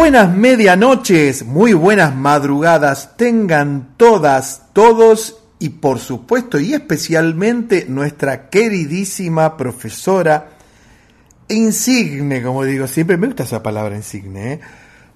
buenas medianoches, muy buenas madrugadas, tengan todas, todos y por supuesto y especialmente nuestra queridísima profesora insigne, como digo siempre, me gusta esa palabra insigne, ¿eh?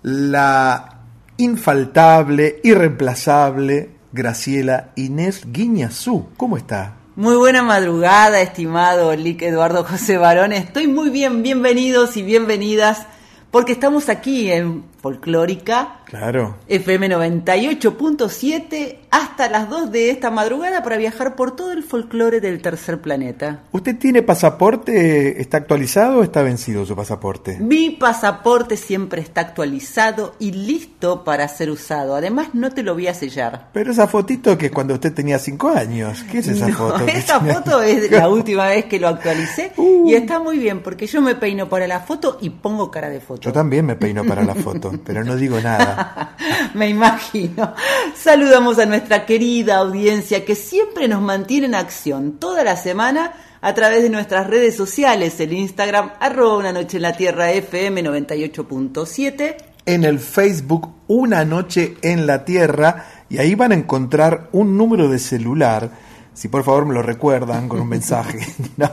la infaltable, irreemplazable Graciela Inés Guiñazú. ¿Cómo está? Muy buena madrugada, estimado Lic Eduardo José Barón. Estoy muy bien, bienvenidos y bienvenidas, porque estamos aquí en Folclórica Claro. FM 98.7 hasta las 2 de esta madrugada para viajar por todo el folclore del tercer planeta. ¿Usted tiene pasaporte? ¿Está actualizado o está vencido su pasaporte? Mi pasaporte siempre está actualizado y listo para ser usado. Además, no te lo voy a sellar. Pero esa fotito que es cuando usted tenía cinco años. ¿Qué es esa No, foto? esa foto es la última vez que lo actualicé Uh. y está muy bien porque yo me peino para la foto y pongo cara de foto. Yo también me peino para la foto, pero no digo nada. Me imagino. Saludamos a nuestra querida audiencia que siempre nos mantiene en acción toda la semana a través de nuestras redes sociales, el Instagram, arroba una noche en la tierra FM 98.7. En el Facebook Una Noche en la Tierra y ahí van a encontrar un número de celular, si por favor me lo recuerdan con un mensaje, ¿no?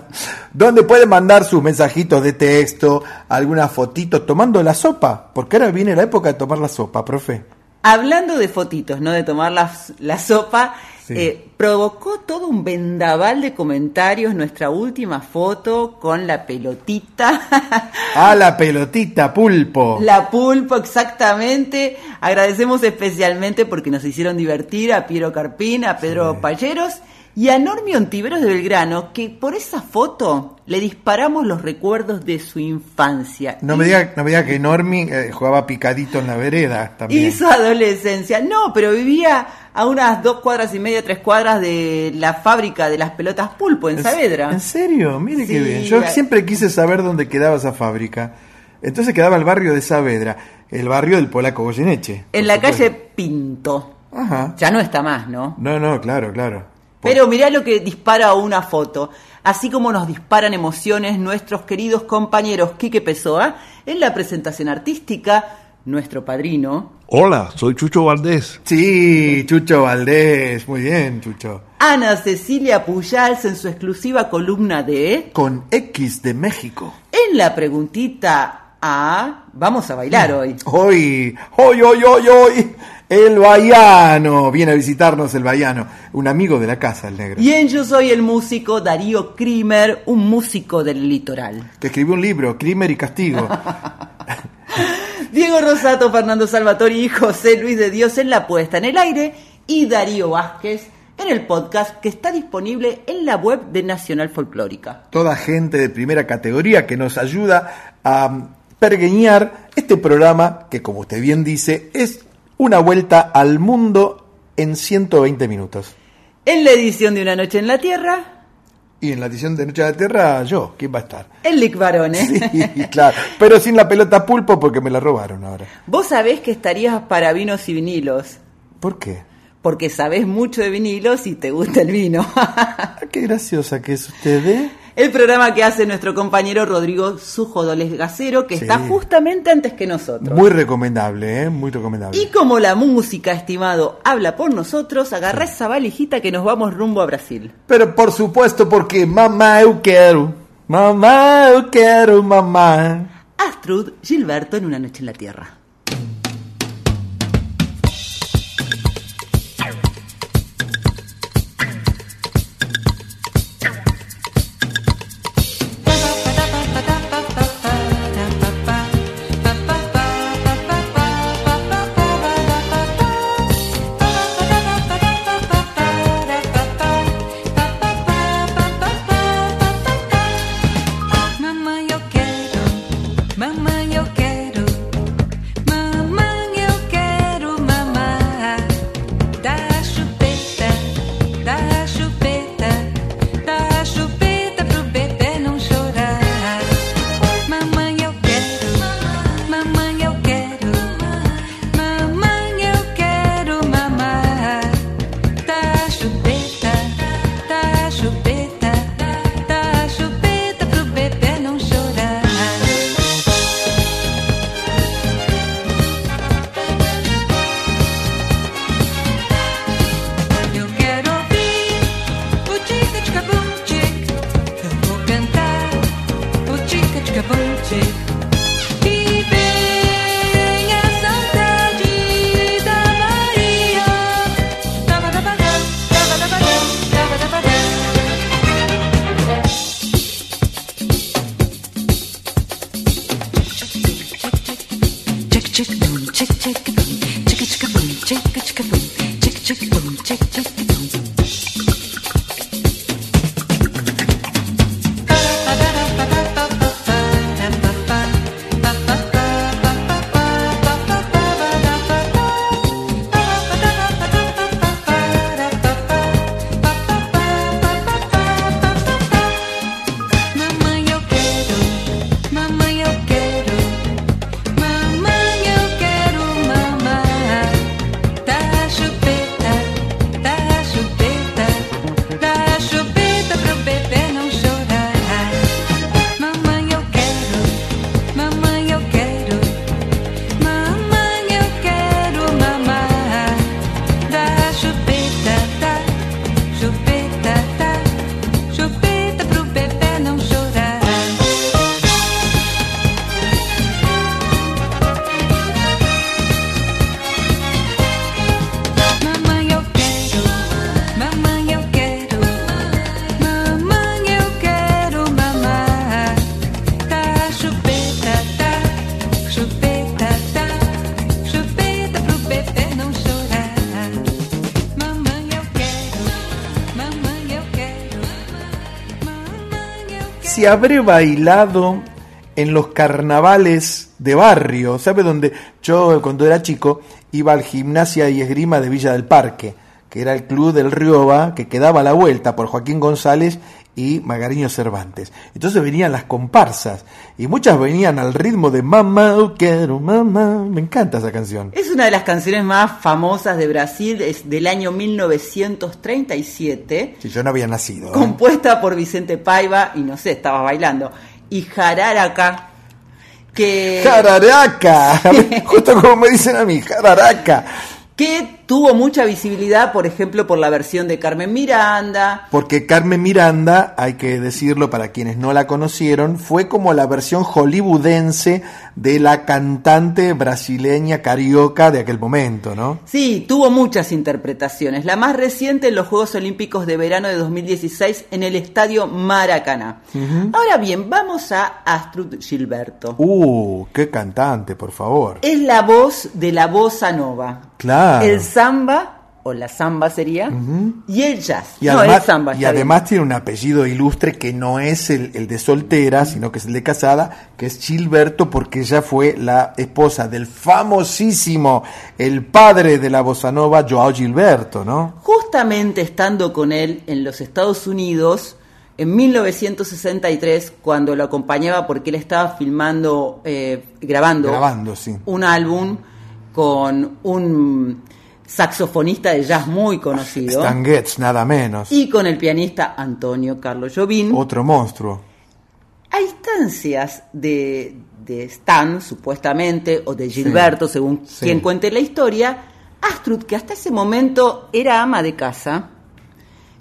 donde pueden mandar sus mensajitos de texto, algunas fotitos tomando la sopa, porque ahora viene la época de tomar la sopa, profe. Hablando de fotitos, ¿no? De tomar la, la sopa, Sí. eh, provocó todo un vendaval de comentarios nuestra última foto con la pelotita. Ah, la pelotita, pulpo. La pulpo, exactamente. Agradecemos especialmente porque nos hicieron divertir a Piero Carpín, a Pedro Palleros y a Normi Ontiveros de Belgrano, que por esa foto le disparamos los recuerdos de su infancia. No me diga, no me diga que Normi eh, jugaba picadito en la vereda también. Y su adolescencia. No, pero vivía a unas dos cuadras y media, tres cuadras de la fábrica de las pelotas pulpo en Saavedra. ¿En serio? Mire qué bien. Yo la- siempre quise saber dónde quedaba esa fábrica. Entonces quedaba el barrio de Saavedra, el barrio del polaco Goyeneche. En la supuesto. calle Pinto. Ajá. Ya no está más, ¿no? No, no, claro, claro. Pero mirá lo que dispara una foto. Así como nos disparan emociones nuestros queridos compañeros Quique Pessoa en la presentación artística, nuestro padrino, Hola, soy Chucho Valdés. Sí, Chucho Valdés, muy bien, Chucho. Ana Cecilia Pujals en su exclusiva columna de Con X de México. En la preguntita A, vamos a bailar hoy. Hoy, hoy, hoy, hoy, hoy, el Baiano. Viene a visitarnos el Baiano, un amigo de la casa, el negro. Y en Yo Soy el Músico, Darío Krimer, un músico del litoral. Que escribió un libro, Crimer y Castigo. Diego Rosato, Fernando Salvatori y José Luis de Dios en la puesta en el aire y Darío Vázquez en el podcast que está disponible en la web de Nacional Folclórica. Toda gente de primera categoría que nos ayuda a pergueñar este programa que, como usted bien dice, es una vuelta al mundo en 120 minutos. En la edición de Una Noche en la Tierra, Y en la edición de Noche de la Tierra, yo, ¿quién va a estar? el Lick Barone. Sí, claro, pero sin la pelota pulpo porque me la robaron ahora. Vos sabés que estarías para vinos y vinilos, ¿Por qué? porque sabés mucho de vinilos y te gusta el vino. Ah, qué graciosa que es usted, ¿eh? El programa que hace nuestro compañero Rodrigo Sujodoles Gacero, que Sí. está justamente antes que nosotros. Muy recomendable, ¿eh? Muy recomendable. Y como la música, estimado, habla por nosotros, agarrá esa valijita que nos vamos rumbo a Brasil. Pero por supuesto porque mamá eu quero, mamá eu quero, mamá. Astrud Gilberto en Una Noche en la Tierra. Habré bailado en los carnavales de barrio, ¿sabe dónde? Yo cuando era chico iba al gimnasia y esgrima de Villa del Parque, que era el club del Rioba, que quedaba a la vuelta por Joaquín González y Magariño Cervantes. Entonces venían las comparsas y muchas venían al ritmo de Mamá, quiero, mamá. Me encanta esa canción. Es una de las canciones más famosas de Brasil, es del año 1937, Si yo no había nacido. ¿eh? compuesta por Vicente Paiva, y no sé, estaba bailando, y Jararaca, que, Jararaca. Justo como me dicen a mí, jararaca. que tuvo mucha visibilidad, por ejemplo, por la versión de Carmen Miranda. Porque Carmen Miranda, hay que decirlo para quienes no la conocieron, fue como la versión hollywoodense de la cantante brasileña carioca de aquel momento, ¿no? Sí, tuvo muchas interpretaciones. La más reciente en los Juegos Olímpicos de Verano de 2016 en el Estadio Maracaná. Ahora bien, vamos a Astrud Gilberto. Uh, qué cantante, por favor. Es la voz de la bossa nova. Claro. El samba, o la samba sería, y el jazz. Y no, además, el samba. y además tiene un apellido ilustre que no es el, el de soltera, sino que es el de casada, que es Gilberto, porque ella fue la esposa del famosísimo, el padre de la bossa nova, Joao Gilberto, ¿no? Justamente estando con él en los Estados Unidos, en 1963, cuando lo acompañaba porque él estaba filmando, eh, grabando, Grabando, sí. un álbum con un saxofonista de jazz muy conocido Stan Getz, nada menos. y con el pianista Antonio Carlos Jobim. Otro monstruo. A instancias de, de Stan, supuestamente, o de Gilberto, según sí. quien cuente la historia, Astrud, que hasta ese momento era ama de casa,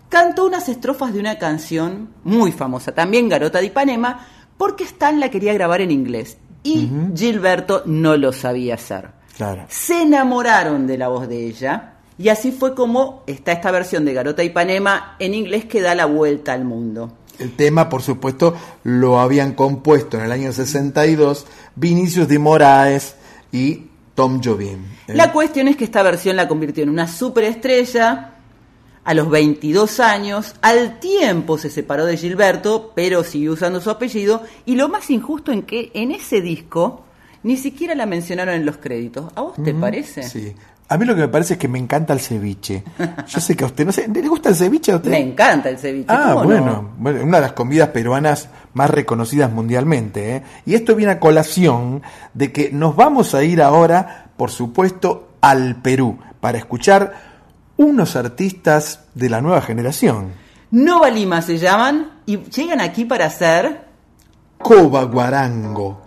cantó unas estrofas de una canción muy famosa, también Garota de Ipanema, porque Stan la quería grabar en inglés y Gilberto no lo sabía hacer. Claro. Se enamoraron de la voz de ella y así fue como está esta versión de Garota de Ipanema en inglés que da la vuelta al mundo. El tema, por supuesto, lo habían compuesto en el año 62 Vinicius de Moraes y Tom Jobim. ¿eh? La cuestión es que esta versión la convirtió en una superestrella a los 22 años. Al tiempo se separó de Gilberto, pero siguió usando su apellido. Y lo más injusto en que en ese disco ni siquiera la mencionaron en los créditos. ¿A vos te parece? Sí. A mí lo que me parece es que me encanta el ceviche. Yo sé que a usted, no sé, ¿le gusta el ceviche a usted? Me encanta el ceviche. Ah, ¿cómo bueno, no? bueno, una de las comidas peruanas más reconocidas mundialmente. ¿eh? Y esto viene a colación de que nos vamos a ir ahora, por supuesto, al Perú para escuchar unos artistas de la nueva generación. Nova Lima se llaman y llegan aquí para hacer Coba Guarango.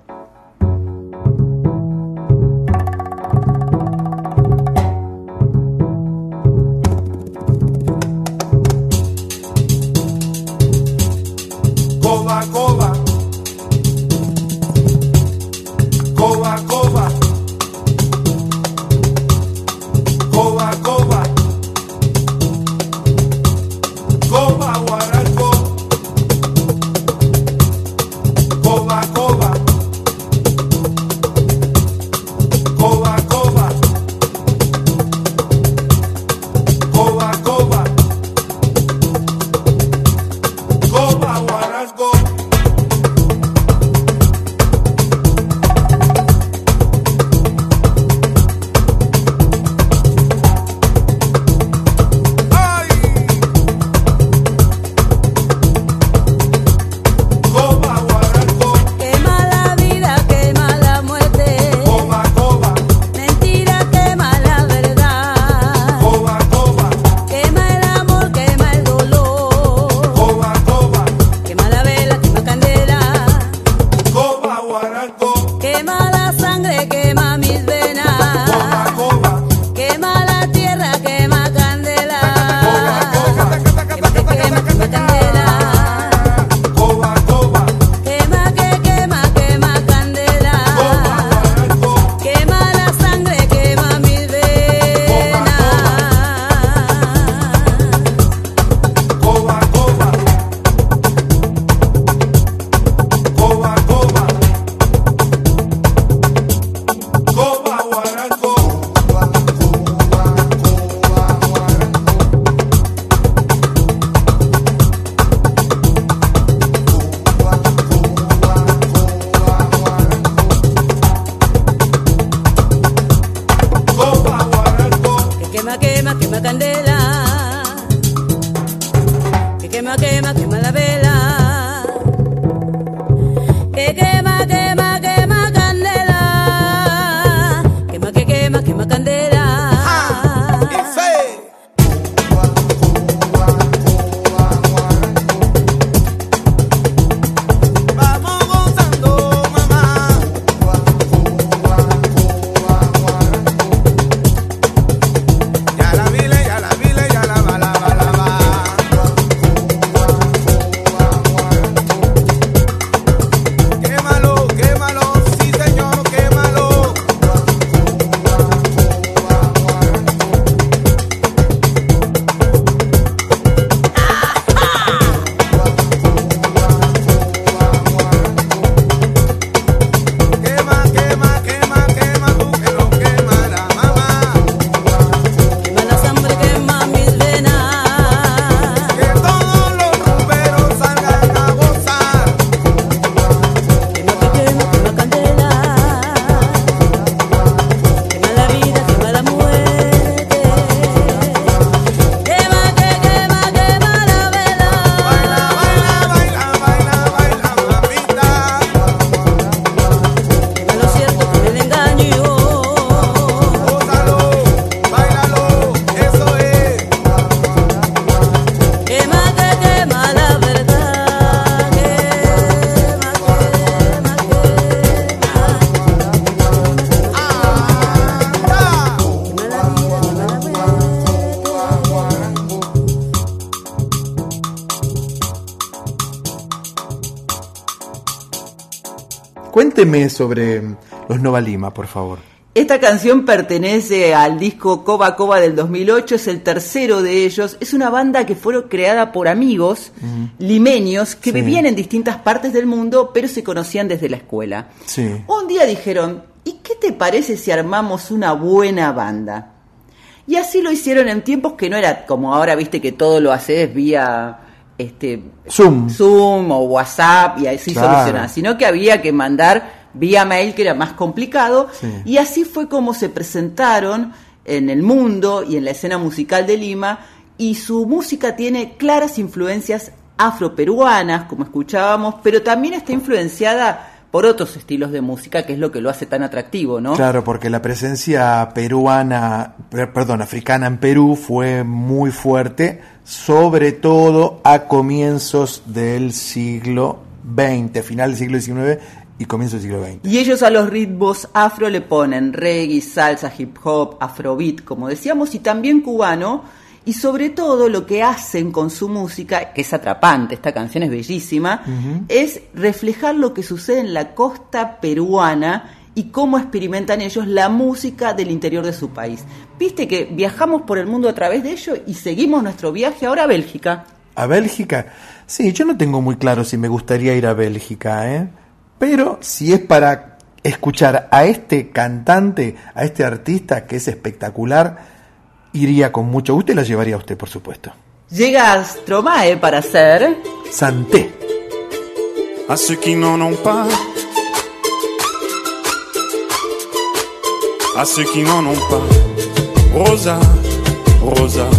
Quema, quema, quema candela. Que quema, quema, quema la vela. Cuénteme sobre los Nova Lima, por favor. Esta canción pertenece al disco Coba Coba del 2008, es el tercero de ellos. Es una banda que fue creada por amigos limeños que Sí. vivían en distintas partes del mundo, pero se conocían desde la escuela. Sí. Un día dijeron, ¿y qué te parece si armamos una buena banda? Y así lo hicieron en tiempos que no era como ahora, viste que todo lo haces vía este Zoom. Zoom o WhatsApp y así Claro. sino que había que mandar vía mail que era más complicado Sí. y así fue como se presentaron en el mundo y en la escena musical de Lima y su música tiene claras influencias afroperuanas, como escuchábamos, pero también está influenciada por otros estilos de música, que es lo que lo hace tan atractivo, ¿no? Claro, porque la presencia peruana, per- perdón, africana en Perú fue muy fuerte, sobre todo a comienzos del siglo XX, final del siglo XIX y comienzo del siglo XX. Y ellos a los ritmos afro le ponen reggae, salsa, hip hop, afrobeat, como decíamos, y también cubano. Y sobre todo lo que hacen con su música, que es atrapante, esta canción es bellísima, es reflejar lo que sucede en la costa peruana y cómo experimentan ellos la música del interior de su país. Viste que viajamos por el mundo a través de ello y seguimos nuestro viaje ahora a Bélgica. ¿A Bélgica? Sí, yo no tengo muy claro si me gustaría ir a Bélgica, ¿eh? Pero si es para escuchar a este cantante, a este artista que es espectacular, iría con mucho gusto y la llevaría a usted, por supuesto. Llega Stromae para hacer... Santé. à ceux qui n'en ont pas, à ceux qui n'en ont pas. Rosa, Rosa,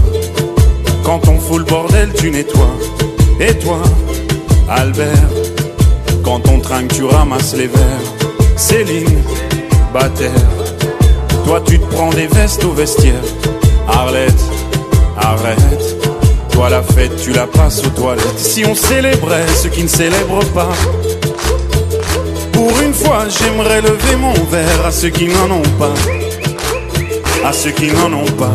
quand on fout le bordel, tu nettoies. Et toi, Albert, quand on trinque, tu ramasses les verres. Céline, Bataire, toi tu te prends des vestes au vestiaire. Arlette, arrête. Toi la fête, tu la passes aux toilettes. Si on célébrait ceux qui ne célèbrent pas. Pour une fois, j'aimerais lever mon verre à ceux qui n'en ont pas. À ceux qui n'en ont pas.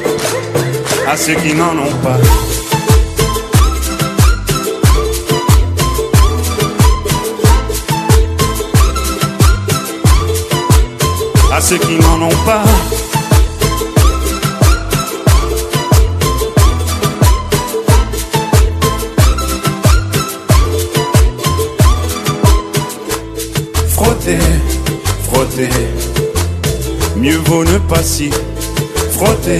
À ceux qui n'en ont pas. À ceux qui n'en ont pas. Frotter, frotter. Mieux vaut ne pas si frotter,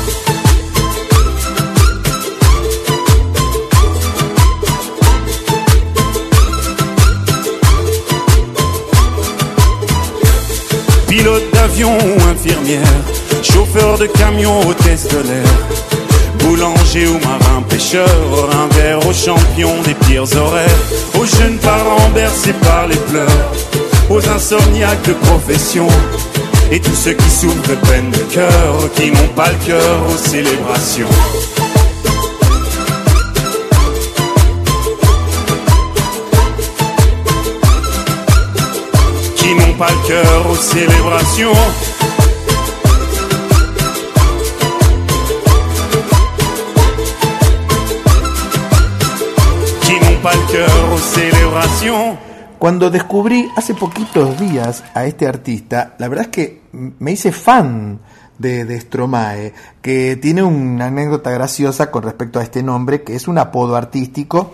Chauffeur de camion, hôtesse de boulanger ou marin pêcheur, un verre aux champions des pires horaires, aux jeunes parents bercés par les pleurs, aux insomniaques de profession, et tous ceux qui souffrent de peine de cœur, qui n'ont pas le cœur aux célébrations. Qui n'ont pas le cœur aux célébrations. Cuando descubrí hace poquitos días a este artista, la verdad es que me hice fan de, de Stromae, que tiene una anécdota graciosa con respecto a este nombre, que es un apodo artístico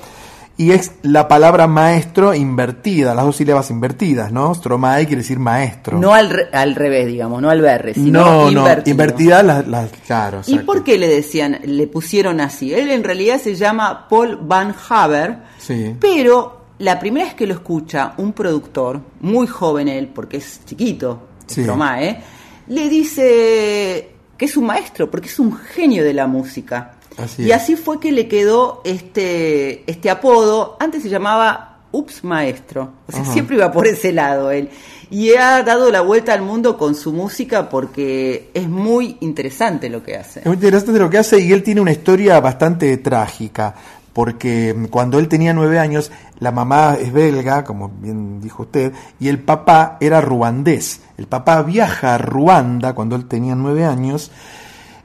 y es la palabra maestro invertida, las dos sílabas invertidas, ¿no? Stromae quiere decir maestro. No al, re- al revés, digamos, no al berre, sino no, no, invertida las, las- claro, ¿Y por qué le decían, le pusieron así? Él en realidad se llama Paul Van Haver, Sí. pero la primera vez que lo escucha un productor, muy joven él, porque es chiquito, Sí. Stromae, le dice que es un maestro, porque es un genio de la música. Así y así fue que le quedó este, este apodo, antes se llamaba Ups Maestro, o sea, Ajá. siempre iba por ese lado él. Y ha dado la vuelta al mundo con su música porque es muy interesante lo que hace. Es muy interesante lo que hace y él tiene una historia bastante trágica, porque mm, cuando él tenía nueve años, la mamá es belga, como bien dijo usted, y el papá era ruandés. El papá viaja a Ruanda cuando él tenía nueve años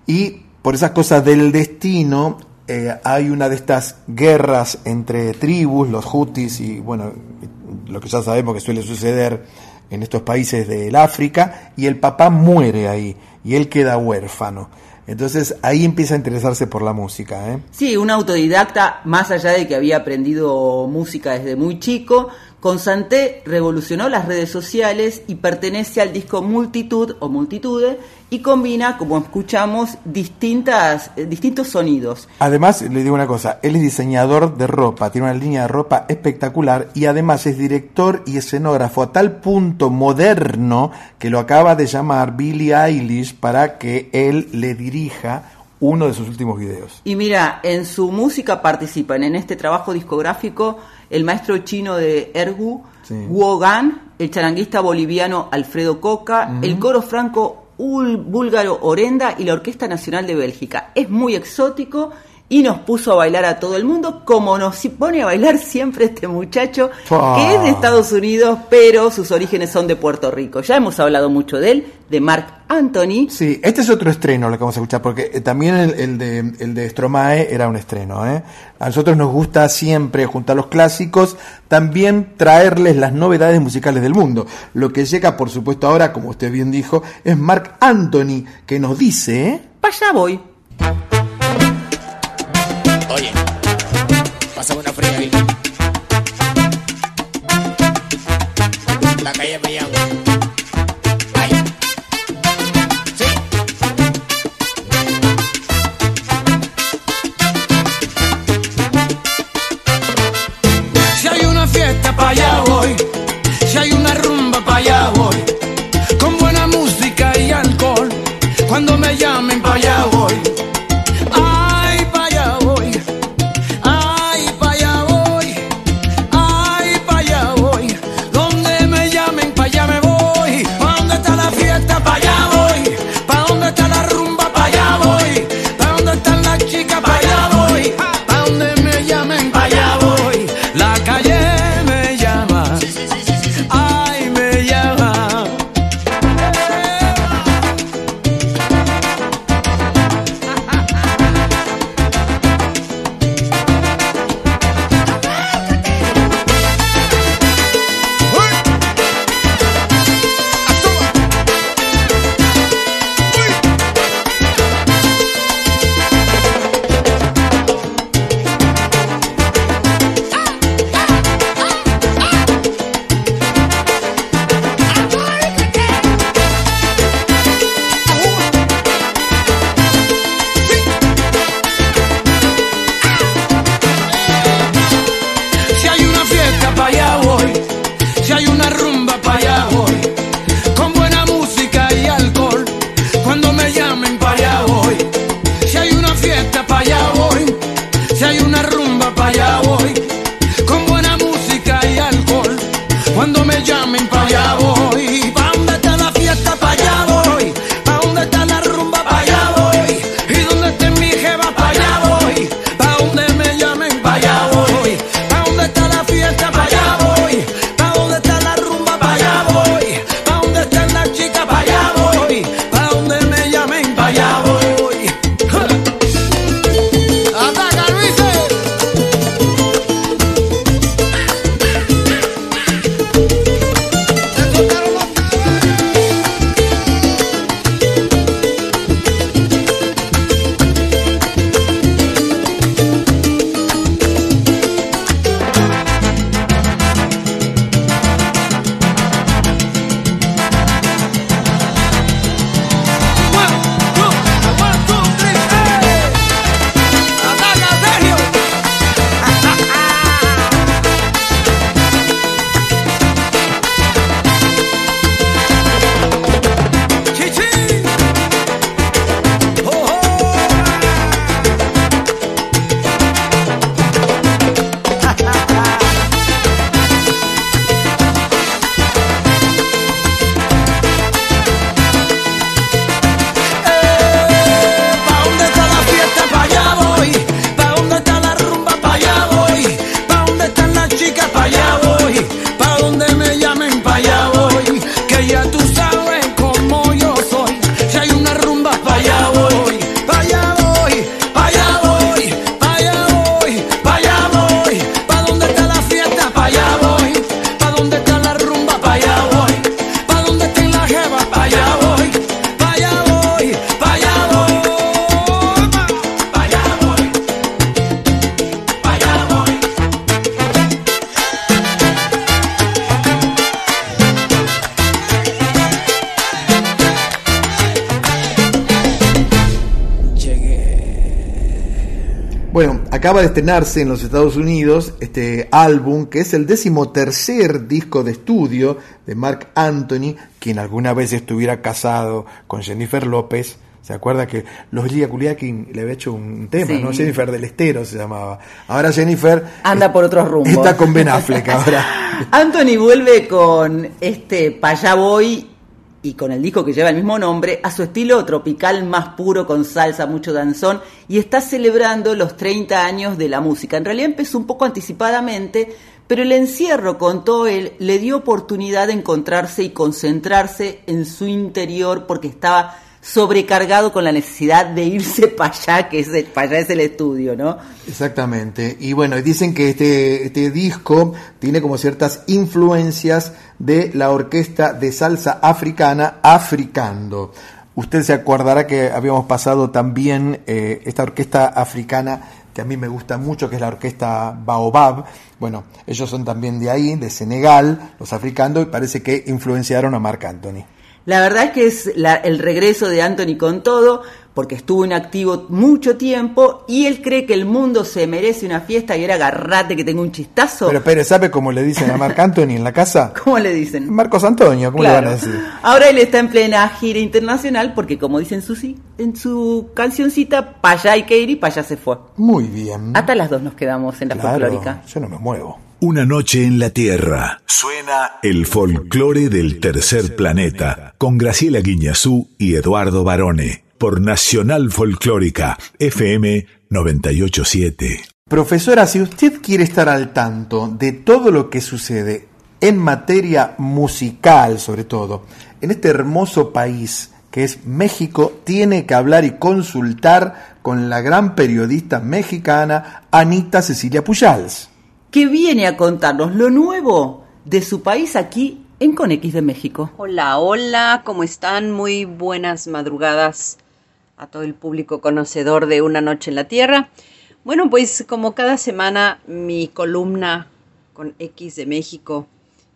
y por esas cosas del destino eh, hay una de estas guerras entre tribus, los hutis y bueno, lo que ya sabemos que suele suceder en estos países del África, y el papá muere ahí y él queda huérfano. Entonces ahí empieza a interesarse por la música. ¿eh? Sí, un autodidacta, más allá de que había aprendido música desde muy chico, con Santé revolucionó las redes sociales y pertenece al disco Multitud o Multitude y combina, como escuchamos, distintas, eh, distintos sonidos. Además, le digo una cosa, él es diseñador de ropa, tiene una línea de ropa espectacular y además es director y escenógrafo a tal punto moderno que lo acaba de llamar Billie Eilish para que él le dirija uno de sus últimos videos. Y mira, en su música participan en este trabajo discográfico el maestro chino de Ergu, Sí. Guo Gan, el charanguista boliviano Alfredo Coca, el coro franco búlgaro Orenda y la Orquesta Nacional de Bélgica. Es muy exótico y nos puso a bailar a todo el mundo, como nos pone a bailar siempre este muchacho, que es de Estados Unidos, pero sus orígenes son de Puerto Rico. Ya hemos hablado mucho de él, de Mark Anthony. Sí, este es otro estreno lo que vamos a escuchar, porque eh, también el, el de, el de Stromae era un estreno. ¿eh? A nosotros nos gusta siempre juntar los clásicos, también traerles las novedades musicales del mundo. Lo que llega, por supuesto, ahora, como usted bien dijo, es Mark Anthony, que nos dice... ¿eh? Para allá voy. Pásame una fría ahí. La calle me. Estrenarse en los Estados Unidos este álbum que es el decimotercer disco de estudio de Mark Anthony, quien alguna vez estuviera casado con Jennifer López. ¿Se acuerda que los Liga Kuliakin le había hecho un tema, Sí. ¿no? Jennifer del Estero se llamaba. Ahora Jennifer Anda por otros rumbos. está con Ben Affleck ahora. Anthony vuelve con este Payá Boy y con el disco que lleva el mismo nombre a su estilo tropical más puro con salsa, mucho danzón y está celebrando los 30 años de la música. En realidad empezó un poco anticipadamente, pero el encierro, contó él, le dio oportunidad de encontrarse y concentrarse en su interior porque estaba sobrecargado con la necesidad de irse para allá, que es el, para allá es el estudio, ¿no? Exactamente. Y bueno, dicen que este, este disco tiene como ciertas influencias de la orquesta de salsa africana Africando. Usted se acordará que habíamos pasado también eh, esta orquesta africana que a mí me gusta mucho, que es la orquesta Baobab. Bueno, ellos son también de ahí, de Senegal, los africando, y parece que influenciaron a Marc Anthony. La verdad es que es la- el regreso de Anthony con todo, porque estuvo inactivo mucho tiempo y él cree que el mundo se merece una fiesta y era agarrate que tengo un chistazo. Pero, pero ¿sabe cómo le dicen a Marc Anthony en la casa? ¿Cómo le dicen? Marcos Antonio, ¿cómo Claro. le van a decir? Ahora él está en plena gira internacional porque como dice en su, si- en su cancioncita, para allá hay que ir y para allá se fue. Muy bien. Hasta las dos nos quedamos en la Claro, folclórica. yo no me muevo. Una noche en la Tierra. Suena el folclore del tercer planeta con Graciela Guiñazú y Eduardo Barone por Nacional Folclórica FM 987. Profesora, si usted quiere estar al tanto de todo lo que sucede en materia musical, sobre todo, en este hermoso país que es México, tiene que hablar y consultar con la gran periodista mexicana Anita Cecilia Pujals. Que viene a contarnos lo nuevo de su país aquí en Conex de México. Hola, hola, ¿cómo están? Muy buenas madrugadas a todo el público conocedor de Una Noche en la Tierra. Bueno, pues como cada semana mi columna con X de México,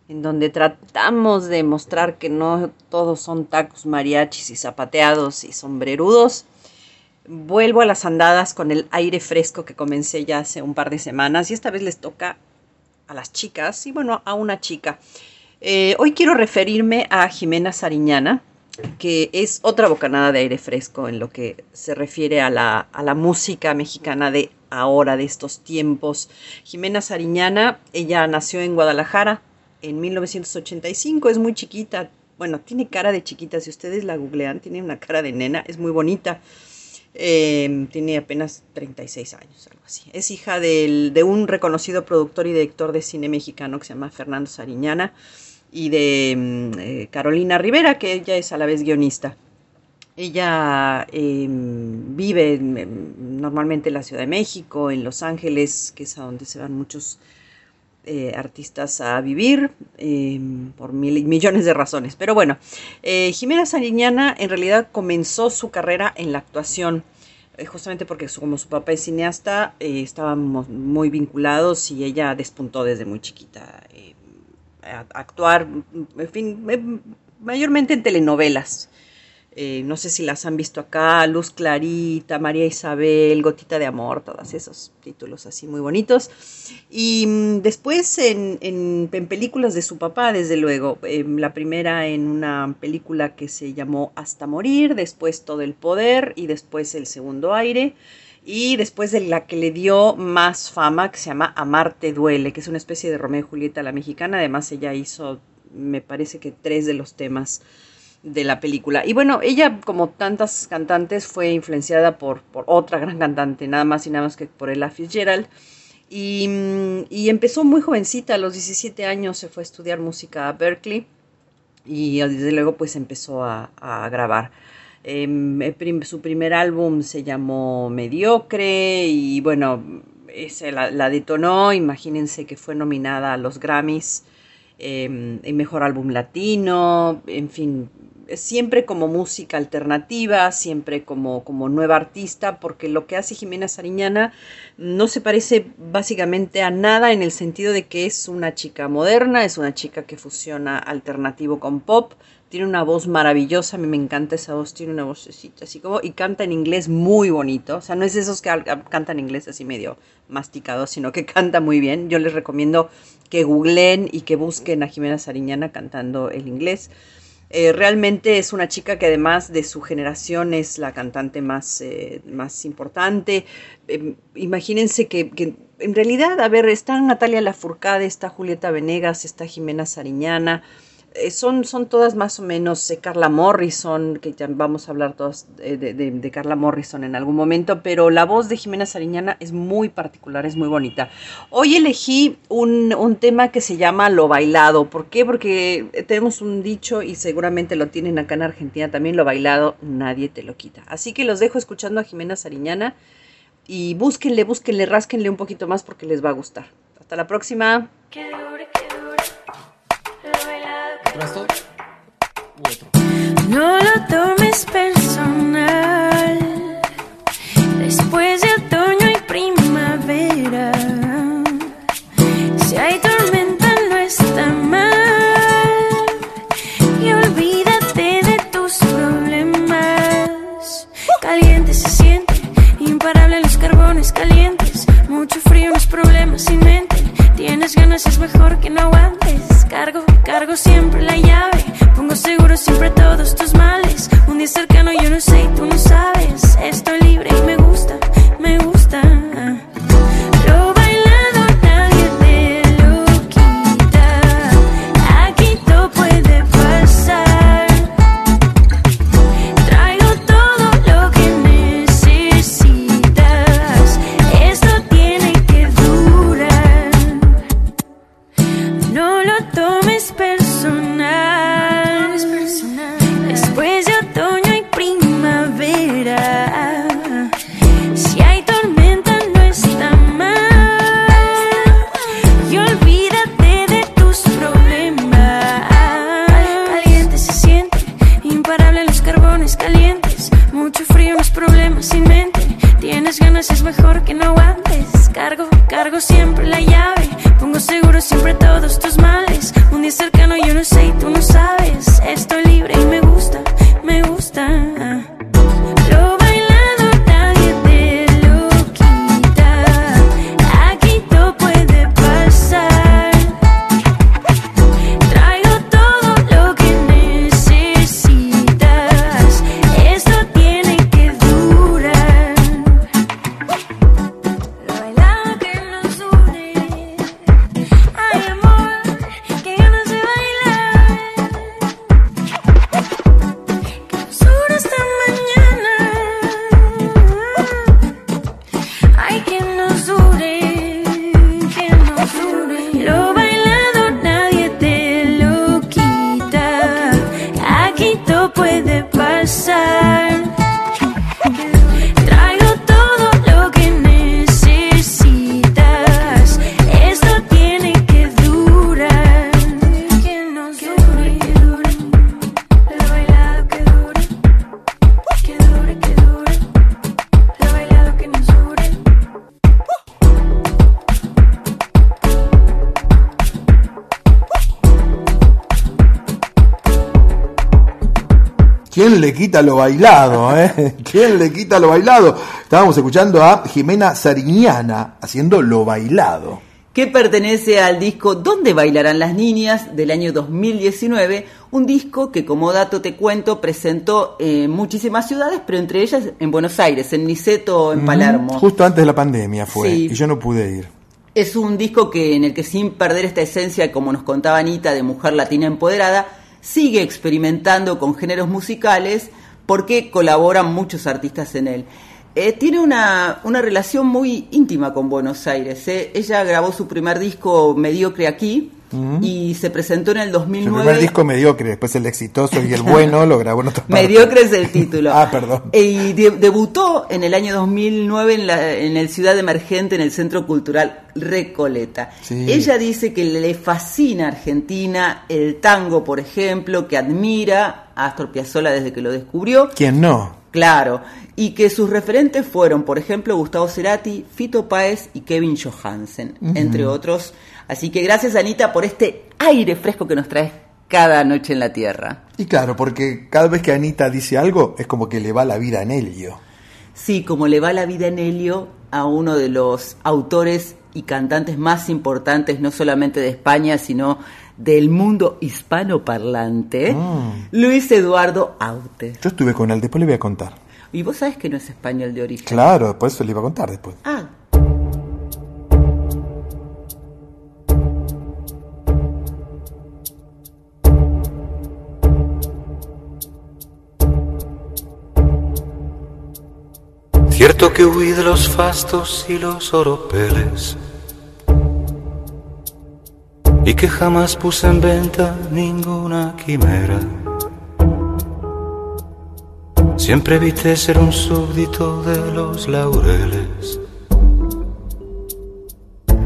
en donde tratamos de mostrar que no todos son tacos, mariachis y zapateados y sombrerudos. Vuelvo a las andadas con el aire fresco que comencé ya hace un par de semanas y esta vez les toca a las chicas y bueno, a una chica. Eh, hoy quiero referirme a Jimena Sariñana, que es otra bocanada de aire fresco en lo que se refiere a la, a la música mexicana de ahora, de estos tiempos. Jimena Sariñana, ella nació en Guadalajara en 1985, es muy chiquita, bueno, tiene cara de chiquita, si ustedes la googlean, tiene una cara de nena, es muy bonita. Eh, tiene apenas 36 años, algo así. Es hija del- de un reconocido productor y director de cine mexicano que se llama Fernando Sariñana y de mm, eh, Carolina Rivera, que ella es a la vez guionista. Ella eh, vive en- normalmente en la Ciudad de México, en Los Ángeles, que es a donde se van muchos eh, artistas a vivir eh, por mil, millones de razones. Pero bueno, eh, Jimena Sariñana en realidad comenzó su carrera en la actuación, eh, justamente porque su- como su papá es cineasta, estábamos muy vinculados y ella despuntó desde muy chiquita actuar, en fin, mayormente en telenovelas. Eh, no sé si las han visto acá, Luz Clarita, María Isabel, Gotita de Amor, todos esos títulos así muy bonitos. Y mm, después en, películas de su papá, desde luego. Eh, la primera en una película que se llamó Hasta Morir, después Todo el Poder y después El Segundo Aire. Y después de la que le dio más fama, que se llama Amarte Duele, que es una especie de Romeo y Julieta la mexicana. Además ella hizo, me parece que tres de los temas de la película. Y bueno, ella, como tantas cantantes, fue influenciada por, por otra gran cantante, nada más y nada más que por Ella Fitzgerald. Y, y empezó muy jovencita, a los 17 años se fue a estudiar música a Berkeley y desde luego pues empezó a grabar. Em, el su primer álbum se llamó Mediocre y bueno, ese la, detonó, imagínense que fue nominada a los Grammys eh, en Mejor Álbum Latino, en fin, siempre como música alternativa, siempre como, como nueva artista, porque lo que hace Jimena Sariñana no se parece básicamente a nada en el sentido de que es una chica moderna, es una chica que fusiona alternativo con pop, Tiene una voz maravillosa, a mí me encanta esa voz, tiene una vocecita así como, y canta en inglés muy bonito. O sea, no es esos que cantan inglés así medio masticado, sino que canta muy bien. Yo les recomiendo que googleen y que busquen a Jimena Sariñana cantando el inglés. Eh, realmente es una chica que además de su generación es la cantante más, eh, más importante. Eh, imagínense que, que en realidad, a ver, está Natalia Lafourcade, está Julieta Venegas, está Jimena Sariñana. Eh, son, son todas más o menos eh, Carla Morrison, que ya vamos a hablar todas eh, de, de- Carla Morrison en algún momento, pero la voz de Jimena Sariñana es muy particular, es muy bonita. Hoy elegí un, un tema que se llama Lo Bailado. ¿Por qué? Porque tenemos un dicho y seguramente lo tienen acá en Argentina también, lo bailado nadie te lo quita. Así que los dejo escuchando a Jimena Sariñana y búsquenle, búsquenle, rásquenle un poquito más porque les va a gustar. Hasta la próxima. Tomes personal. Después de otoño y primavera, si hay tormenta no está mal. Y olvídate de tus problemas. Caliente se siente, imparable los carbones calientes. Mucho frío, unos problemas sin mente. Tienes ganas, es mejor que no aguantes. Cargo, cargo siempre la llave. Pongo seguro siempre todos tus males. Un día cercano yo no sé y tú no sabes. Estoy libre y me gusta, le quita lo bailado? Eh? ¿Quién le quita lo bailado? Estábamos escuchando a Jimena Sariñana haciendo lo bailado. que pertenece al disco ¿Dónde bailarán las niñas? del año 2019, un disco que como dato te cuento presentó en muchísimas ciudades, pero entre ellas en Buenos Aires, en Niceto, en Palermo. Mm, Justo antes de la pandemia fue. Sí. Y yo no pude ir. Es un disco que en el que sin perder esta esencia, como nos contaba Anita, de mujer latina empoderada, sigue experimentando con géneros musicales porque colaboran muchos artistas en él. Eh, tiene una, una relación muy íntima con Buenos Aires. ¿eh? Ella grabó su primer disco mediocre aquí Y se presentó en el El 2009. primer disco mediocre, después el exitoso y el bueno lo grabó en. Mediocre es el título. Ah, perdón. Y de- debutó en el año 2009 en, la, en el Ciudad Emergente, en el Centro Cultural Recoleta. Sí. Ella dice que le fascina Argentina, el tango, por ejemplo, que admira a Astor Piazzolla desde que lo descubrió. ¿Quién no? Claro, y que sus referentes fueron, por ejemplo, Gustavo Cerati, Fito Páez y Kevin Johansen, entre otros. Así que gracias, Anita, por este aire fresco que nos traes cada noche en la Tierra. Y claro, porque cada vez que Anita dice algo es como que le va la vida en Helio. Sí, como le va la vida en Helio a uno de los autores y cantantes más importantes, no solamente de España, sino del mundo hispanoparlante, Mm. Luis Eduardo Aute. Yo estuve con él, después le voy a contar. Y vos sabés que no es español de origen. Claro, por eso le iba a contar después. Ah, Cierto que huí de los fastos y los oropeles y que jamás puse en venta ninguna quimera. Siempre evité ser un súbdito de los laureles,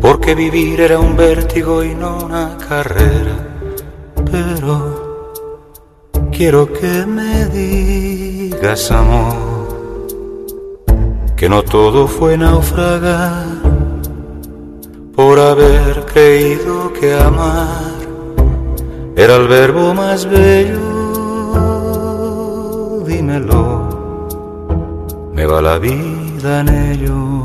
porque vivir era un vértigo y no una carrera. Pero quiero que me digas, amor que no todo fue naufragar por haber creído que amar era el verbo más bello. Dímelo, me va la vida en ello,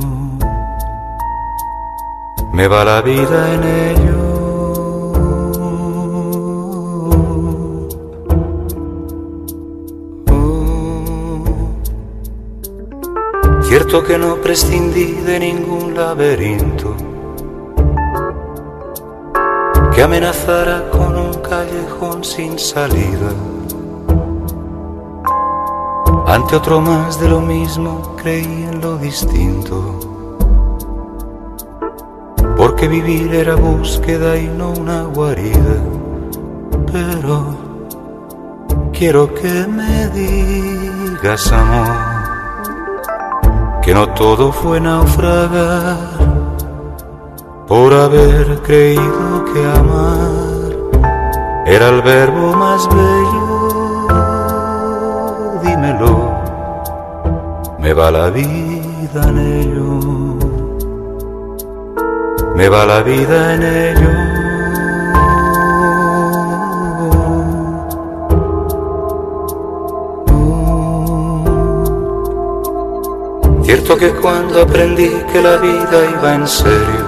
me va la vida en ello. Cierto que no prescindí de ningún laberinto que amenazara con un callejón sin salida. Ante otro más de lo mismo creí en lo distinto. Porque vivir era búsqueda y no una guarida. Pero quiero que me digas, amor que no todo fue naufragar por haber creído que amar era el verbo más bello. Dímelo, me va la vida en ello, me va la vida en ello. Cierto que cuando aprendí que la vida iba en serio,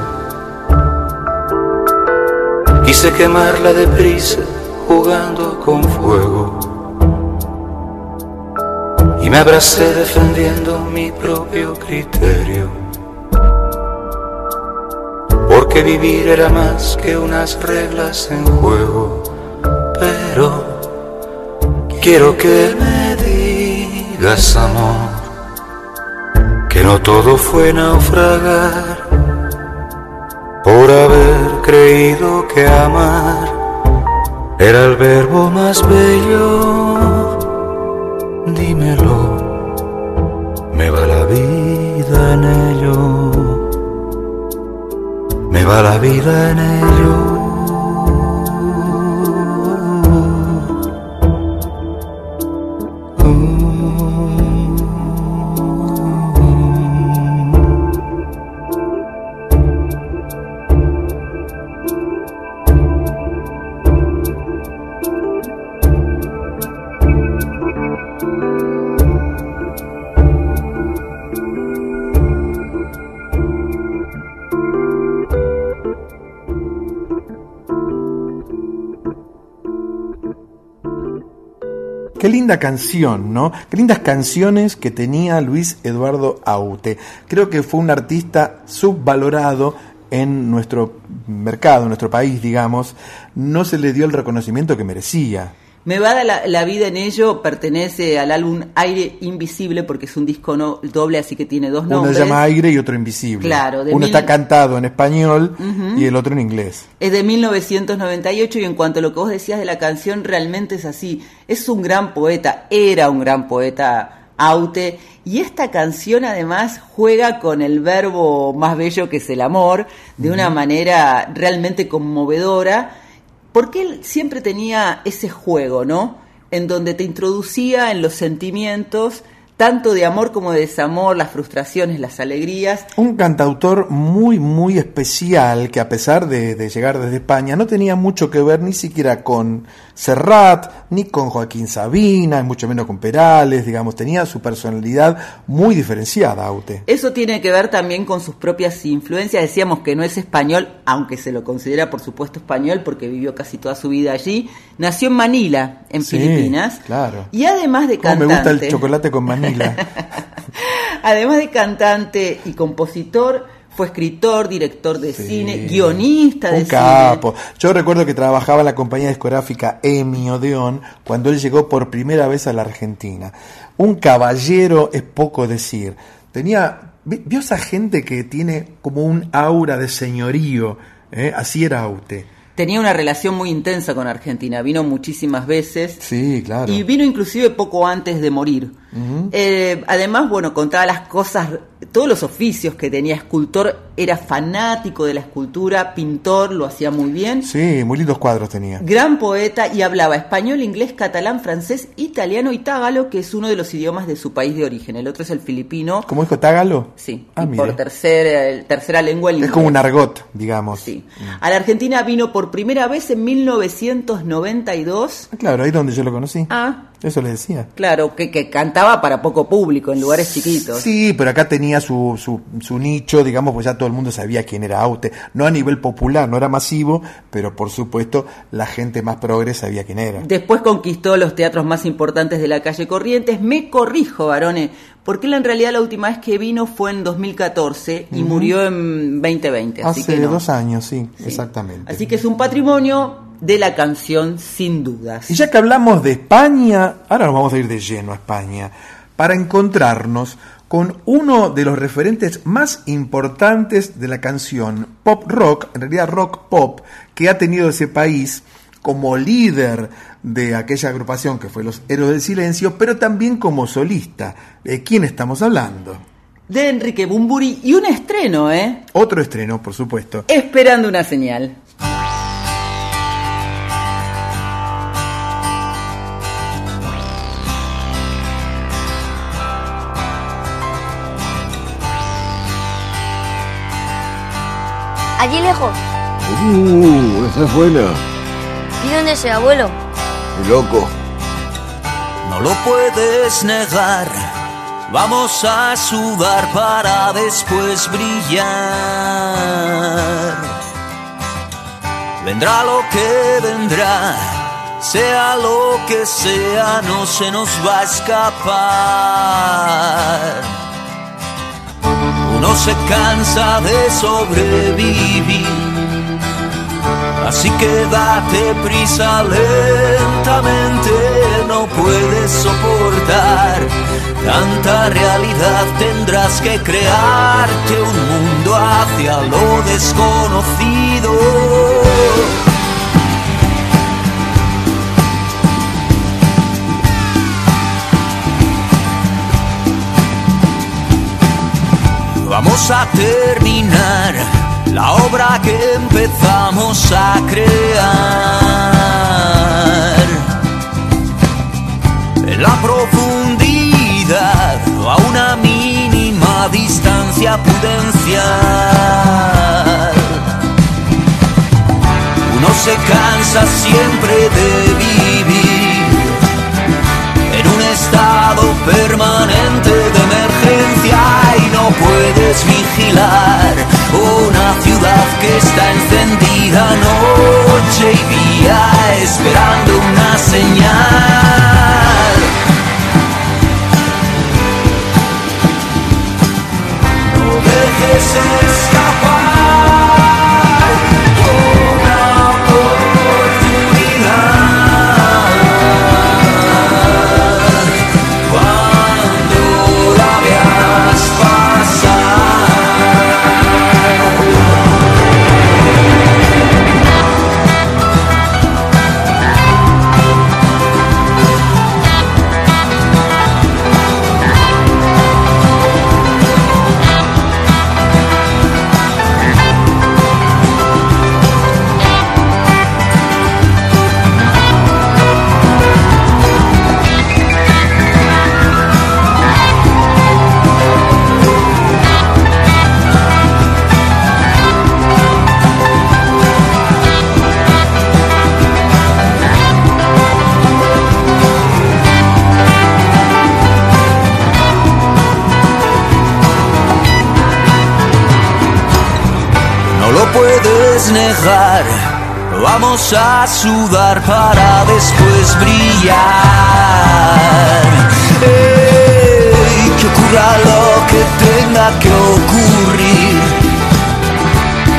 quise quemarla deprisa jugando con fuego. Y me abracé defendiendo mi propio criterio. Porque vivir era más que unas reglas en juego. Pero quiero que me digas, amor que no todo fue naufragar por haber creído que amar era el verbo más bello. Dímelo, me va la vida en ello, me va la vida en ello. Canción, ¿no? Qué lindas canciones que tenía Luis Eduardo Aute. Creo que fue un artista subvalorado en nuestro mercado, en nuestro país, digamos. No se le dio el reconocimiento que merecía. Me va la, la vida en ello pertenece al álbum Aire Invisible porque es un disco no, doble, así que tiene dos Uno nombres. se llama Aire y otro Invisible. Claro, de Uno mil- está cantado en español y el otro en inglés. Es de 1998 y en cuanto a lo que vos decías de la canción, realmente es así. Es un gran poeta, era un gran poeta Aute. Y esta canción además juega con el verbo más bello que es el amor, de una manera realmente conmovedora, porque él siempre tenía ese juego, ¿no? En donde te introducía en los sentimientos tanto de amor como de desamor, las frustraciones, las alegrías. Un cantautor muy, muy especial que a pesar de, de llegar desde España no tenía mucho que ver ni siquiera con Serrat, ni con Joaquín Sabina, mucho menos con Perales, digamos, tenía su personalidad muy diferenciada, Aute. Eso tiene que ver también con sus propias influencias. Decíamos que no es español, aunque se lo considera por supuesto español porque vivió casi toda su vida allí. Nació en Manila, en Sí, Filipinas. Claro. Y además de cantante. me gusta el chocolate con Además de cantante y compositor, fue escritor, director de cine, guionista de Un cine. capo. Yo recuerdo que trabajaba en la compañía discográfica Emi Odeón cuando él llegó por primera vez a la Argentina. Un caballero es poco decir. Tenía, vi- vio esa gente que tiene como un aura de señorío, ¿eh? así era Aute. Tenía una relación muy intensa con Argentina, vino muchísimas veces Sí, claro. y vino inclusive poco antes de morir. Eh, además, bueno, contaba las cosas, todos los oficios que tenía escultor, era fanático de la escultura, pintor, lo hacía muy bien. Sí, muy lindos cuadros tenía. Gran poeta y hablaba español, inglés, catalán, francés, italiano y tágalo, que es uno de los idiomas de su país de origen. El otro es el filipino. ¿Cómo dijo Tágalo? Sí, Ah, y por tercera, tercera lengua el Es inglés. como un argot, digamos. Sí. A la Argentina vino por primera vez en 1992. Ah, Claro, ahí es donde yo lo conocí. Ah, Eso le decía. claro, que, que cantaba para poco público, en lugares chiquitos. Sí, pero acá tenía su, su, su nicho, digamos, pues ya todo el mundo sabía quién era Aute. No a nivel popular, no era masivo, pero por supuesto la gente más progre sabía quién era. Después conquistó los teatros más importantes de la calle Corrientes. Me corrijo, varones, porque él en realidad la última vez que vino fue en 2014 y murió en 2020. Así Hace que no. dos años, sí, exactamente. Así que es un patrimonio de la canción sin dudas. Y ya que hablamos de España, ahora nos vamos a ir de lleno a España, para encontrarnos con uno de los referentes más importantes de la canción pop rock, en realidad rock pop, que ha tenido ese país como líder de aquella agrupación que fue Los Héroes del Silencio, pero también como solista. ¿De quién estamos hablando? De Enrique Bumburi y un estreno, ¿eh? Otro estreno, por supuesto. Esperando una señal. Allí lejos. Uh, esa es buena. ¿Y dónde es el abuelo? Loco. No lo puedes negar. Vamos a sudar para después brillar. Vendrá lo que vendrá, sea lo que sea, no se nos va a escapar. Uno se cansa de sobrevivir. Así que date prisa lentamente, no puedes soportar tanta realidad, tendrás que crearte un mundo hacia lo desconocido. Vamos a terminar la obra que empezamos a crear. En la profundidad, a una mínima distancia prudencial. Uno se cansa siempre de vivir en un estado permanente de emergencia puedes vigilar una ciudad que está encendida noche y día esperando una señal. No dejes escapar Vamos a sudar para después brillar. Ey, que ocurra lo que tenga que ocurrir.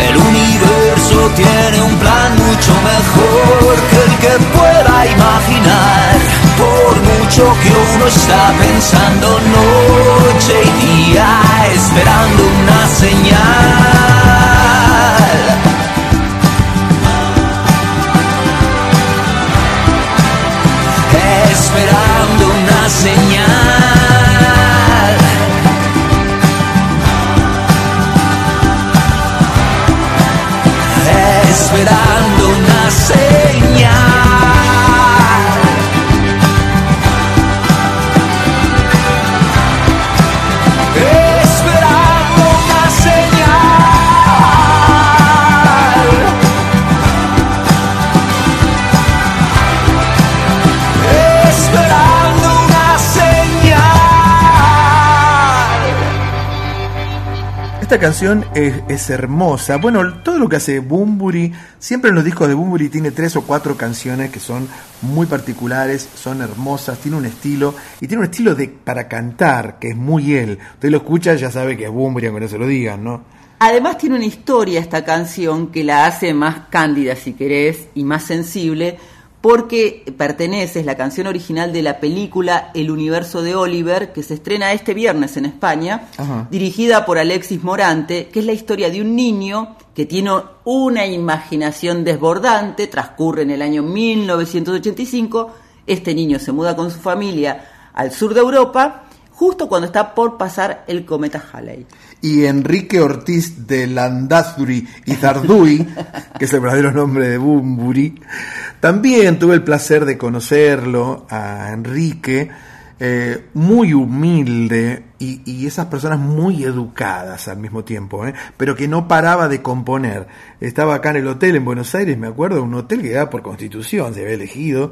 El universo tiene un plan mucho mejor que el que pueda imaginar. Por mucho que uno está pensando noche y día, esperando una señal. Esta canción es, hermosa. Bueno, todo lo que hace Bumburi, siempre en los discos de Bumburi tiene tres o cuatro canciones que son muy particulares, son hermosas, tiene un estilo, y tiene un estilo de para cantar, que es muy él. Usted lo escucha, ya sabe que es Bumburi, aunque no se lo digan, ¿no? Además tiene una historia esta canción que la hace más cándida, si querés, y más sensible, porque pertenece, es la canción original de la película El universo de Oliver, que se estrena este viernes en España, Ajá. dirigida por Alexis Morante, que es la historia de un niño que tiene una imaginación desbordante, transcurre en el año 1985, este niño se muda con su familia al sur de Europa, justo cuando está por pasar el cometa Halley. Y Enrique Ortiz de Landazuri y Zarduy, que es el verdadero nombre de Bumburi, también tuve el placer de conocerlo a Enrique, eh, muy humilde y, y esas personas muy educadas al mismo tiempo, ¿eh? pero que no paraba de componer. Estaba acá en el hotel en Buenos Aires, me acuerdo, un hotel que era por constitución, se había elegido,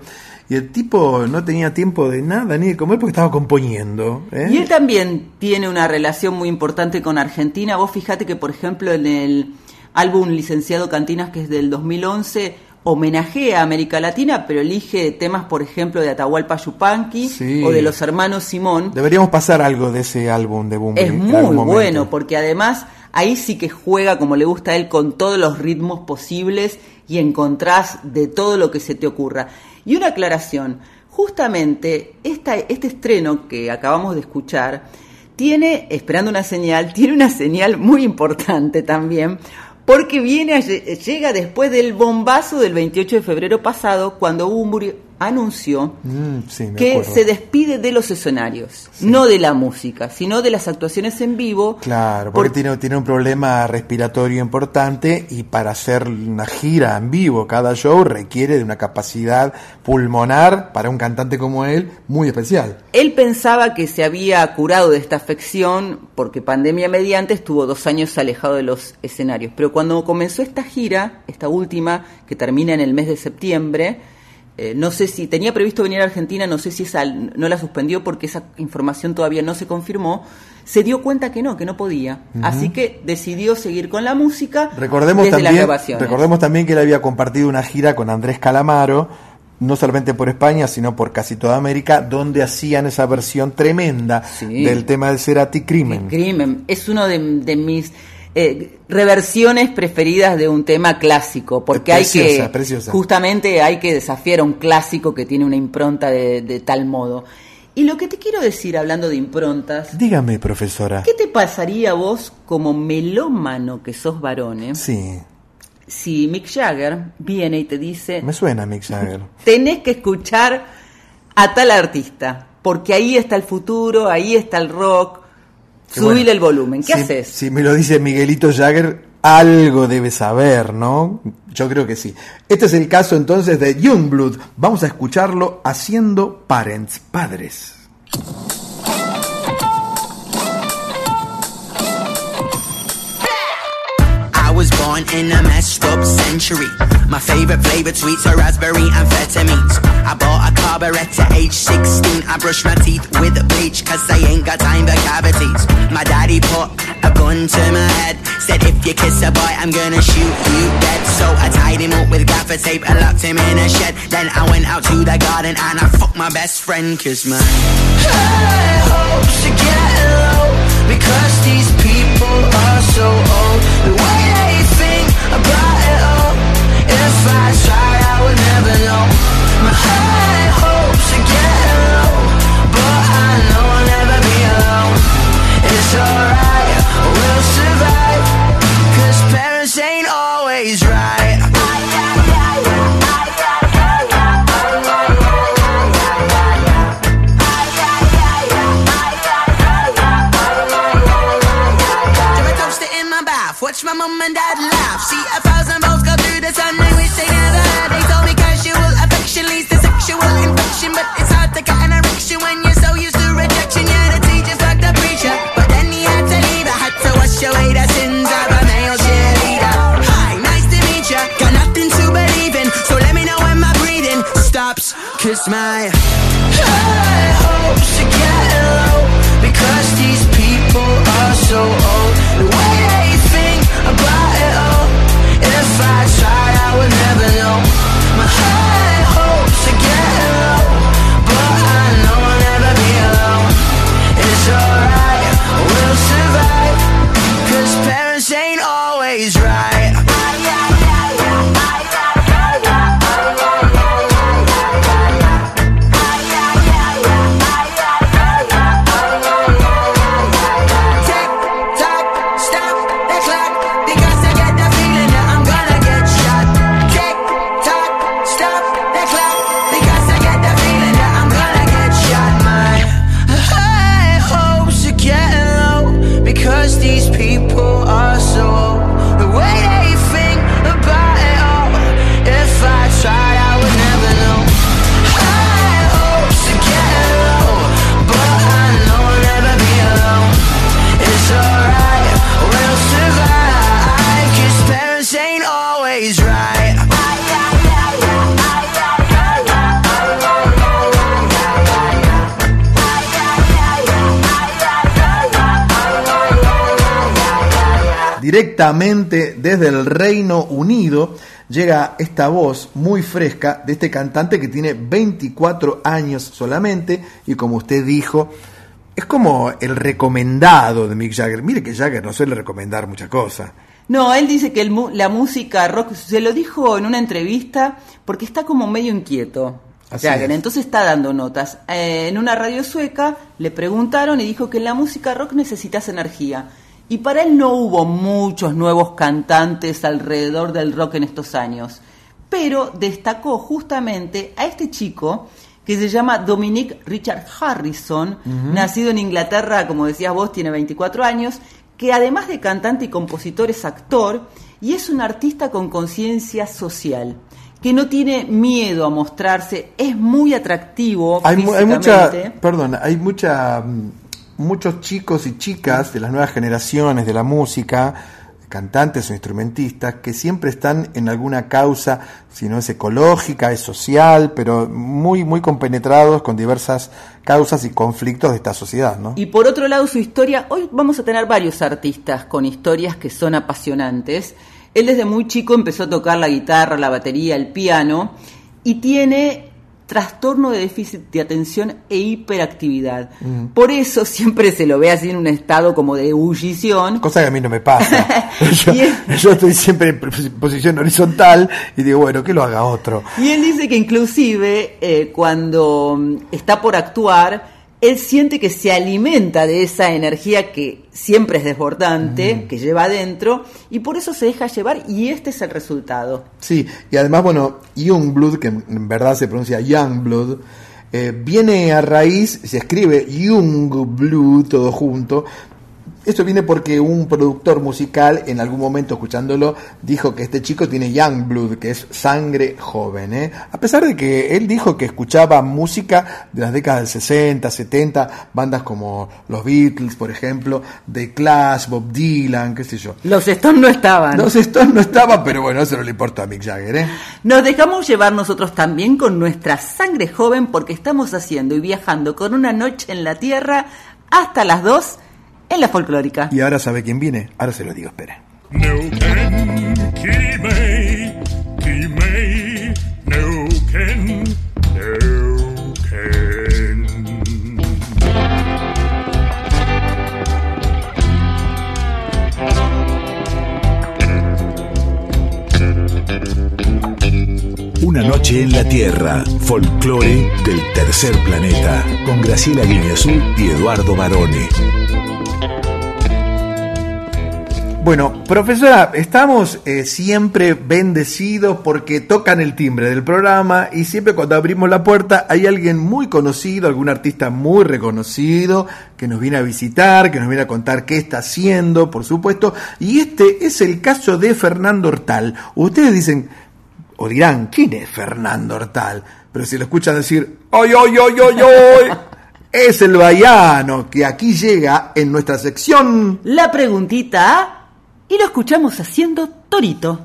y el tipo no tenía tiempo de nada ni de comer porque estaba componiendo. ¿eh? Y él también tiene una relación muy importante con Argentina. Vos fijate que, por ejemplo, en el álbum Licenciado Cantinas, que es del 2011, homenajea a América Latina, pero elige temas, por ejemplo, de Atahualpa Yupanqui Sí. o de los hermanos Simón. Deberíamos pasar algo de ese álbum de Bumburi. Es muy bueno, porque además ahí sí que juega como le gusta a él con todos los ritmos posibles y encontrás de todo lo que se te ocurra. Y una aclaración, justamente esta, este estreno que acabamos de escuchar tiene, esperando una señal, tiene una señal muy importante también, porque viene llega después del bombazo del 28 de febrero pasado, cuando Bumburi anunció Mm, sí, que se despide de los escenarios, no de la música, sino de las actuaciones en vivo. Claro, porque Por- tiene, tiene un problema respiratorio importante y para hacer una gira en vivo, cada show requiere de una capacidad pulmonar para un cantante como él muy especial. Él pensaba que se había curado de esta afección porque pandemia mediante estuvo dos años alejado de los escenarios. Pero cuando comenzó esta gira, esta última, que termina en el mes de septiembre, eh, no sé si tenía previsto venir a Argentina, no sé si esa no la suspendió porque esa información todavía no se confirmó. Se dio cuenta que no, que no podía. Así que decidió seguir con la música Recordemos desde también, recordemos también que él había compartido una gira con Andrés Calamaro, no solamente por España, sino por casi toda América, donde hacían esa versión tremenda Sí. del tema del Cerati Crimen. Crimen. Es uno de, de mis eh, reversiones preferidas de un tema clásico, porque hay que, preciosa. justamente hay que desafiar a un clásico que tiene una impronta de, de tal modo. Y lo que te quiero decir hablando de improntas, Dígame, profesora. ¿qué te pasaría a vos como melómano que sos varones Sí, si Mick Jagger viene y te dice, me suena Mick Jagger. tenés que escuchar a tal artista, porque ahí está el futuro, ahí está el rock, Bueno. el volumen, ¿qué si, haces? Si me lo dice Miguelito Jagger, algo debe saber, ¿no? Yo creo que sí. Este es el caso entonces de Youngblood. Vamos a escucharlo haciendo Parents, padres. In a messed up century. My favorite flavored sweets are raspberry amphetamines. I bought a carburetor at age 16. I brush my teeth with bleach cause I ain't got time for cavities. My daddy put a gun to my head. Said if you kiss a boy, I'm gonna shoot you dead. So I tied him up with gaffer tape and locked him in a shed. Then I went out to the garden and I fucked my best friend, cause my hopes are getting low. Because these people so old. The way they think about it all. If I I would never know. My high hopes are getting low. But I know I'll never be alone. It's alright, we'll survive. Cause parents ain't always right. But it's hard to get an erection when you're so used to rejection. Yeah, the teacher fucked the preacher, but then he had to leave. I had to wash away the sins of a male cheerleader. Hi, nice to meet ya. Got nothing to believe in, so let me know when my breathing stops. Cause my high hopes are getting low because these people are so old. The way they think about it all. If I tried, I would never know. My high Directamente desde el Reino Unido llega esta voz muy fresca de este cantante que tiene 24 años solamente y como usted dijo, es como el recomendado de Mick Jagger. Mire que Jagger no suele recomendar mucha cosa. No, él dice que el la música rock, se lo dijo en una entrevista, porque está como medio inquieto. Jagger, es. entonces está dando notas. Eh, en una radio sueca le preguntaron y dijo que en la música rock necesitas energía. Y para él no hubo muchos nuevos cantantes alrededor del rock en estos años. Pero destacó justamente a este chico que se llama Dominic Richard Harrison, nacido en Inglaterra, como decías vos, tiene 24 años, que además de cantante y compositor es actor y es un artista con conciencia social, que no tiene miedo a mostrarse, es muy atractivo Hay, hay mucha, perdón, hay mucha, mm, muchos chicos y chicas de las nuevas generaciones de la música, cantantes o instrumentistas, que siempre están en alguna causa, si no es ecológica, es social, pero muy, muy compenetrados con diversas causas y conflictos de esta sociedad, ¿no? Y por otro lado, su historia, hoy vamos a tener varios artistas con historias que son apasionantes. Él desde muy chico empezó a tocar la guitarra, la batería, el piano y tiene trastorno de déficit de atención e hiperactividad. Mm. Por eso siempre se lo ve así en un estado como de ebullición. Cosa que a mí no me pasa. yo, yo estoy siempre en pos- posición horizontal y digo, bueno, que lo haga otro. Y él dice que inclusive eh, cuando mm, está por actuar, él siente que se alimenta de esa energía que siempre es desbordante, que lleva adentro, y por eso se deja llevar y este es el resultado. Sí, y además, bueno, Youngblood, que en verdad se pronuncia Youngblood, eh, viene a raíz, se escribe Youngblood todo junto. Esto viene porque un productor musical, en algún momento escuchándolo, dijo que este chico tiene Youngblood, que es sangre joven. ¿eh? A pesar de que él dijo que escuchaba música de las décadas del 60, 70, bandas como los Beatles, por ejemplo, The Clash, Bob Dylan, qué sé yo. Los Stones no estaban. Los Stones no estaban, pero bueno, eso no le importa a Mick Jagger, ¿eh? Nos dejamos llevar nosotros también con nuestra sangre joven porque estamos haciendo y viajando con una noche en la Tierra hasta las 2 en la folclórica. Y ahora sabe quién viene. Ahora se lo digo, espere. Una noche en la Tierra, folclore del tercer planeta, con Graciela Guineazú y Eduardo Barone. Bueno, profesora, estamos eh, siempre bendecidos porque tocan el timbre del programa y siempre cuando abrimos la puerta hay alguien muy conocido, algún artista muy reconocido que nos viene a visitar, que nos viene a contar qué está haciendo, por supuesto. Y este es el caso de Fernando Hortal. Ustedes dicen, o dirán, ¿quién es Fernando Hortal? Pero si lo escuchan decir, ¡ay, ay, ay, ay, ay! Es el baiano que aquí llega en nuestra sección. La preguntita y lo escuchamos haciendo torito.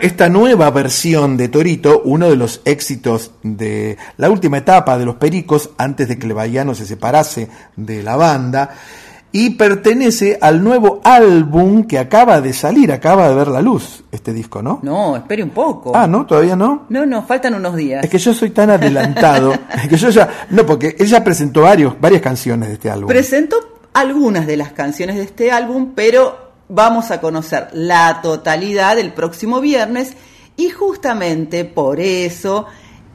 Esta nueva versión de Torito, uno de los éxitos de la última etapa de los Pericos, antes de que el Bahiano se separase de la banda, y pertenece al nuevo álbum que acaba de salir, acaba de ver la luz, este disco, ¿no? No, espere un poco. Ah, ¿no? ¿Todavía no? No, no, faltan unos días. Es que yo soy tan adelantado, que yo ya, no, porque ella presentó varios, varias canciones de este álbum. Presento algunas de las canciones de este álbum, pero vamos a conocer la totalidad el próximo viernes y justamente por eso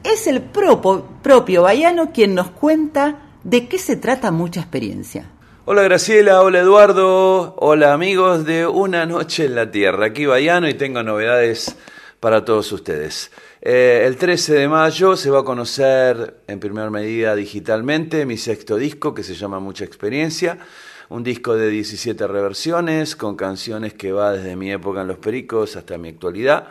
es el propio Baiano quien nos cuenta de qué se trata mucha experiencia. Hola Graciela, hola Eduardo, hola amigos de Una Noche en la Tierra. Aquí Bayano y tengo novedades para todos ustedes. Eh, el 13 de mayo se va a conocer en primera medida digitalmente mi sexto disco que se llama Mucha Experiencia. Un disco de 17 reversiones con canciones que va desde mi época en Los Pericos hasta mi actualidad.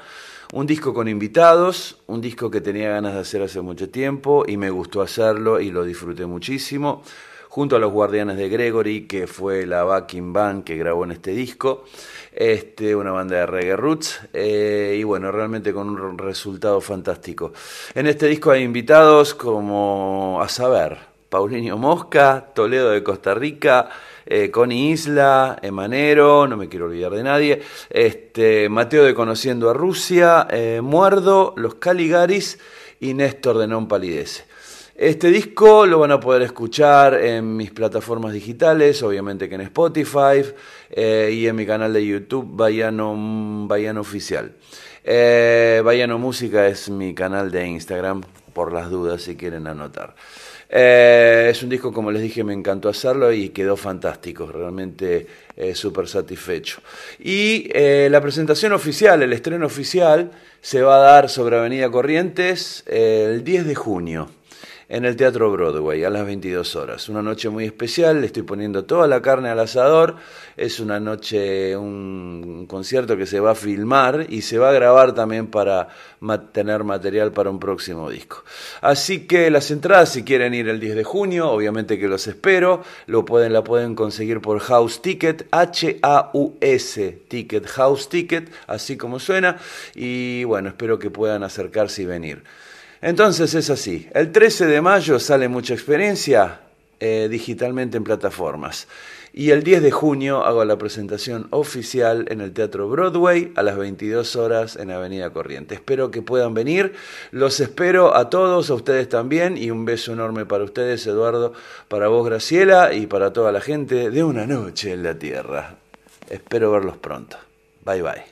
Un disco con invitados, un disco que tenía ganas de hacer hace mucho tiempo y me gustó hacerlo y lo disfruté muchísimo junto a los Guardianes de Gregory, que fue la backing band que grabó en este disco, este, una banda de reggae roots, eh, y bueno, realmente con un resultado fantástico. En este disco hay invitados como, a saber, Paulinho Mosca, Toledo de Costa Rica, eh, Connie Isla, Emanero, no me quiero olvidar de nadie, este, Mateo de Conociendo a Rusia, eh, Muerdo, Los Caligaris y Néstor de Non Palidece. Este disco lo van a poder escuchar en mis plataformas digitales, obviamente que en Spotify eh, y en mi canal de YouTube, Bayano, Bayano Oficial. Eh, Bayano Música es mi canal de Instagram, por las dudas si quieren anotar. Eh, es un disco, como les dije, me encantó hacerlo y quedó fantástico, realmente eh, súper satisfecho. Y eh, la presentación oficial, el estreno oficial, se va a dar sobre Avenida Corrientes eh, el 10 de junio en el Teatro Broadway a las 22 horas. Una noche muy especial, le estoy poniendo toda la carne al asador. Es una noche, un concierto que se va a filmar y se va a grabar también para ma- tener material para un próximo disco. Así que las entradas, si quieren ir el 10 de junio, obviamente que los espero. Lo pueden, la pueden conseguir por House Ticket, H-A-U-S Ticket, House Ticket, así como suena. Y bueno, espero que puedan acercarse y venir. Entonces es así. El 13 de mayo sale mucha experiencia eh, digitalmente en plataformas. Y el 10 de junio hago la presentación oficial en el Teatro Broadway a las 22 horas en Avenida Corriente. Espero que puedan venir. Los espero a todos, a ustedes también. Y un beso enorme para ustedes, Eduardo, para vos, Graciela, y para toda la gente de Una Noche en la Tierra. Espero verlos pronto. Bye bye.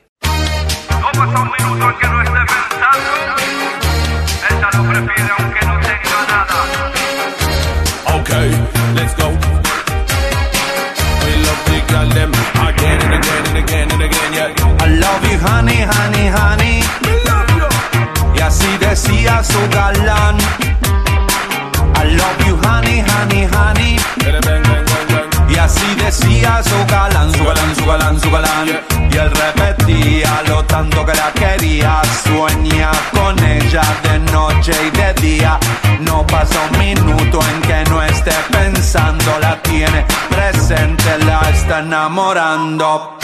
Noche de día. No pasa un minuto en que no esté pensando. La tiene presente, la está enamorando.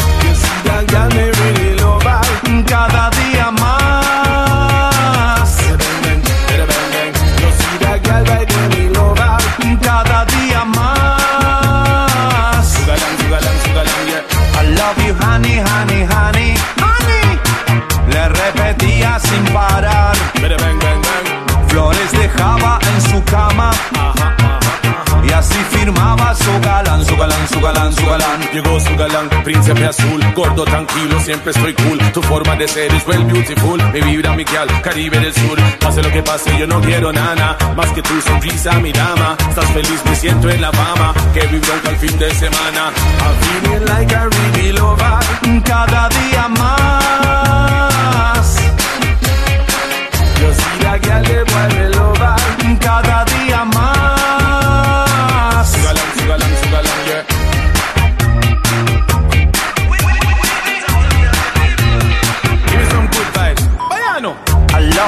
Cada día más. Cada día más. I love you, honey, honey, honey. Honey. Le repetía sin parar. Su galán, su galán. Llegó su galán, príncipe azul, gordo tranquilo, siempre estoy cool. Tu forma de ser es well beautiful, mi vibra mi guial, Caribe del Sur. Pase lo que pase, yo no quiero nada, más que tu sonrisa, mi dama. Estás feliz, me siento en la fama, que vivo al fin de semana. I'm feeling like I really love her. Cada día más. Yo sí la que le vuelve loba. Cada día más.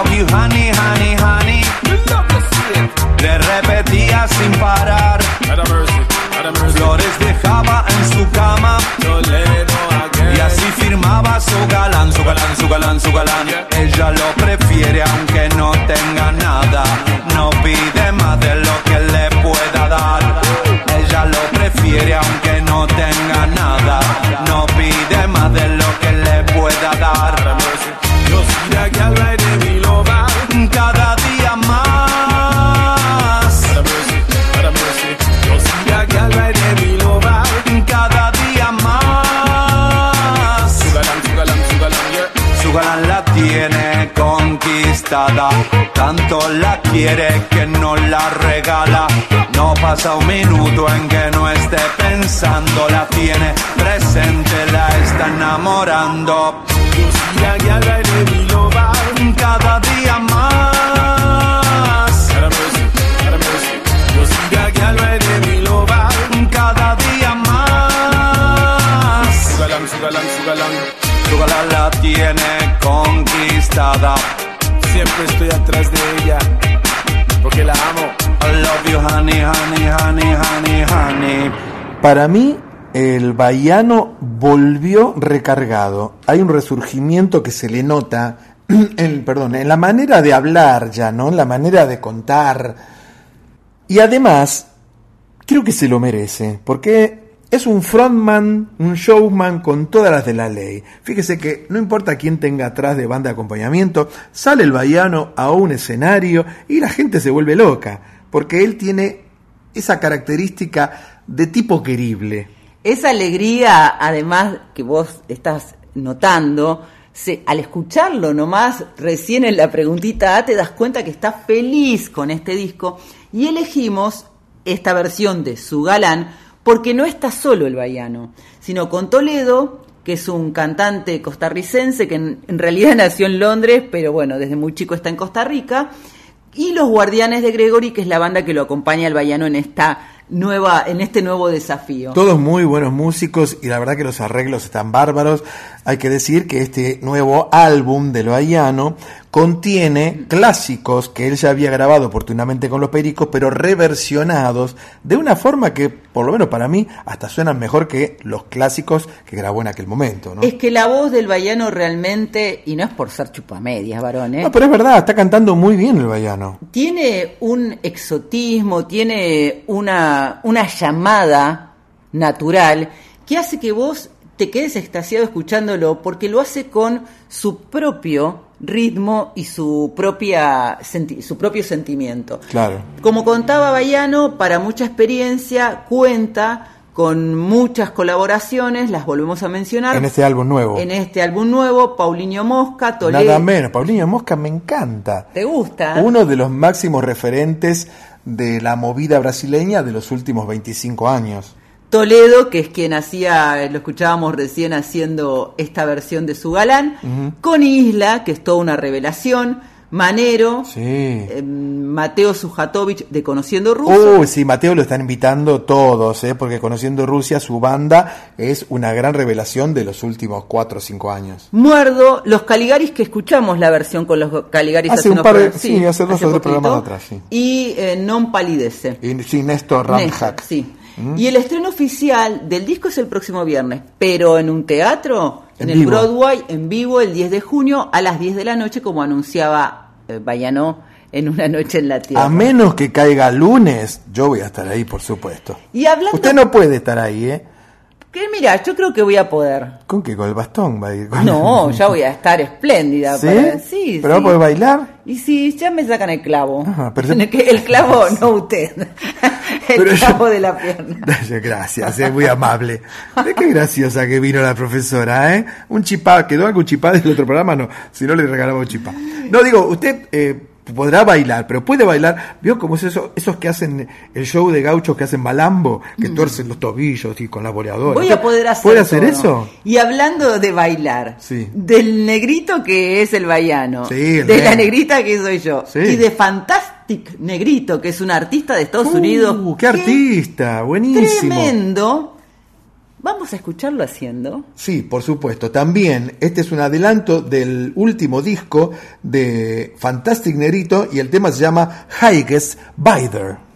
Love you, honey, honey, honey. Le repetía sin parar. Flores dejaba en su cama. Y así firmaba su galán, su galán, su galán, su galán. Ella lo prefiere aunque Tanto la quiere que no la regala. No pasa un minuto en que no esté pensando. La tiene presente, la está enamorando. Cada día más. Cada día más. Sugala la tiene conquistada. Siempre estoy atrás de ella, porque la amo. I love you, honey, honey, honey, honey, honey. Para mí, el baiano volvió recargado. Hay un resurgimiento que se le nota, en, perdón, en la manera de hablar ya, ¿no? En la manera de contar. Y además, creo que se lo merece, porque es un frontman, un showman con todas las de la ley. Fíjese que no importa quién tenga atrás de banda de acompañamiento, sale el baiano a un escenario y la gente se vuelve loca, porque él tiene esa característica de tipo querible. Esa alegría, además, que vos estás notando, se- al escucharlo nomás, recién en la preguntita A, te das cuenta que está feliz con este disco y elegimos esta versión de Su Galán porque no está solo el baiano, sino con Toledo, que es un cantante costarricense que en, realidad nació en Londres, pero bueno, desde muy chico está en Costa Rica, y los Guardianes de Gregory, que es la banda que lo acompaña al baiano en esta nueva, en este nuevo desafío. Todos muy buenos músicos y la verdad que los arreglos están bárbaros. Hay que decir que este nuevo álbum de Loayano contiene clásicos que él ya había grabado oportunamente con los Pericos, pero reversionados de una forma que, por lo menos para mí, hasta suenan mejor que los clásicos que grabó en aquel momento. ¿no? Es que la voz del baiano realmente, y no es por ser chupamedias, varón, ¿eh? No, pero es verdad, está cantando muy bien el Baiano. tiene un exotismo, tiene una, una llamada natural que hace que vos te quedes extasiado escuchándolo porque lo hace con su propio ritmo y su propia su propio sentimiento. Claro. Como contaba Baiano, para mucha experiencia cuenta con muchas colaboraciones, las volvemos a mencionar. En este álbum nuevo. En este álbum nuevo, Paulinho Mosca, Toledo. Nada menos. Paulinho Mosca me encanta. ¿Te gusta? Uno de los máximos referentes de la movida brasileña de los últimos 25 años. Toledo, que es quien hacía, lo escuchábamos recién haciendo esta versión de su galán, con Isla, que es toda una revelación, Manero, Sí. eh, Mateo Sujatovic de Conociendo Ruso, Uy, sí, Mateo lo están invitando todos, ¿eh? porque conociendo Rusia, su banda es una gran revelación de los últimos 4 o 5 años. Muerdo, los Caligaris, que escuchamos la versión con los Caligaris Hace hace un par de- pro- sí, hace dos o tres programas atrás, sí. y eh, Non Palidece. Y sí, Néstor. Néstor, sí. Y el estreno oficial del disco es el próximo viernes, pero en un teatro, en, En el. Broadway, en vivo, el 10 de junio a las 10 de la noche, como anunciaba eh, Bayano en una noche en la tierra. A menos que caiga lunes, yo voy a estar ahí, por supuesto. Y hablando, Usted no puede estar ahí, ¿eh? Que mira, yo creo que voy a poder. ¿Con qué? ¿Con el bastón? Con- No, ya voy a estar espléndida. ¿Sí? para- sí, ¿Pero va sí. a poder bailar? Y si ya me sacan el clavo. Pero- El clavo, no usted. El Pero yo- clavo de la pierna. Gracias, es muy amable. Qué graciosa que vino la profesora, ¿eh? Un chipá, quedó algún chipá del otro programa, no, si no le regalaba un chipá. No, digo, usted eh, podrá bailar, pero puede bailar, ¿vio cómo es eso? Esos que hacen el show de gauchos que hacen malambo, que tuercen los tobillos y con la boleadora. Mm. Voy a ¿Usted poder hacer ¿Puede hacer todo. eso? Y hablando de bailar, Sí. del negrito que es el baiano, Sí, el de la negrita que soy yo, Sí. y de Fantastic Negrito, que es un artista de Estados Uh, Unidos. ¡Qué artista! Buenísimo. Tremendo. Vamos a escucharlo haciendo. Sí, por supuesto. También este es un adelanto del último disco de Fantastic Nerito y el tema se llama Highest Bider.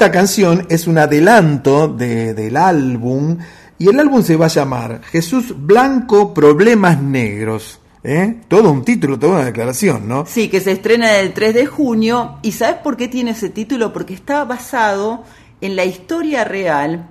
Esta canción es un adelanto de- del álbum y el álbum se va a llamar Jesús Blanco, Problemas Negros. ¿eh? Todo un título, toda una declaración, ¿no? Sí, que se estrena el 3 de junio. ¿Y sabes por qué tiene ese título? Porque está basado en la historia real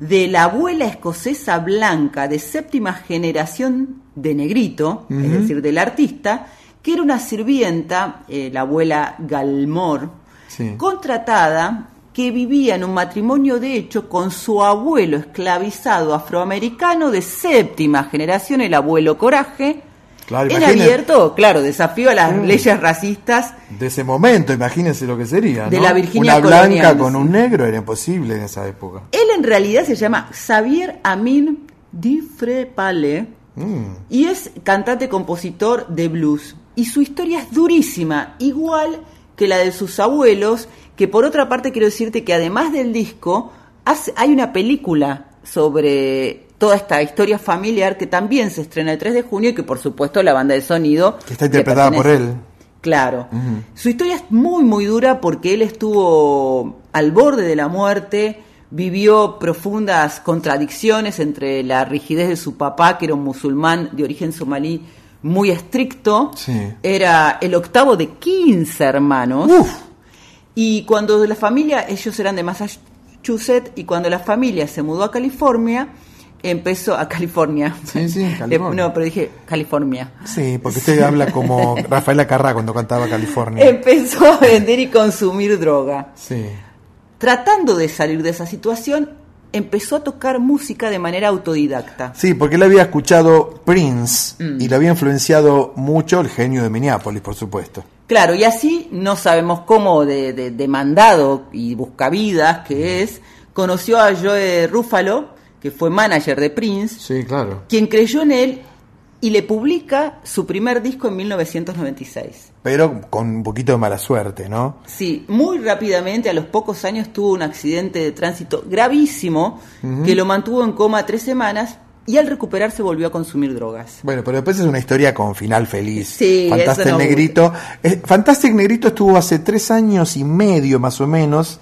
de la abuela escocesa blanca de séptima generación de negrito, es decir, del artista, que era una sirvienta, eh, la abuela Galmore, Sí. contratada que vivía en un matrimonio de hecho con su abuelo esclavizado afroamericano de séptima generación, el abuelo Coraje, Claro, en abierto, claro, desafío a las Mm. leyes racistas De ese momento, imagínense lo que sería. De ¿no? la Virginia Una blanca con un negro era imposible en esa época. Él en realidad se llama Xavier Amin Difrepale Mm. y es cantante compositor de blues. Y su historia es durísima, igual que la de sus abuelos, que por otra parte quiero decirte que además del disco, hace- hay una película sobre toda esta historia familiar que también se estrena el 3 de junio y que por supuesto la banda de sonido... Que está interpretada por él. Claro. Su historia es muy, muy dura porque él estuvo al borde de la muerte, vivió profundas contradicciones entre la rigidez de su papá, que era un musulmán de origen somalí muy estricto, Sí. era el octavo de 15 hermanos, y cuando la familia, ellos eran de Massachusetts, y cuando la familia se mudó a California, empezó a California. Sí, sí, California. No, pero dije California. Sí, porque usted habla como Rafaela Carrá cuando cantaba California. Empezó a vender y consumir droga. Sí. Tratando de salir de esa situación, empezó a tocar música de manera autodidacta. Sí, porque él había escuchado Prince Mm. y le había influenciado mucho el genio de Minneapolis, por supuesto. Claro, y así no sabemos cómo de, de- de mandado y buscavidas que es, conoció a Joe Ruffalo, que fue manager de Prince, Sí, claro. quien creyó en él y le publica su primer disco en 1996. Pero con un poquito de mala suerte, ¿no? Sí, muy rápidamente, a los pocos años, tuvo un accidente de tránsito gravísimo que lo mantuvo en coma tres semanas y al recuperarse volvió a consumir drogas. Bueno, pero después es una historia con final feliz. Sí, Fantastic no Negrito. Eh, Fantastic Negrito estuvo hace tres años y medio, más o menos,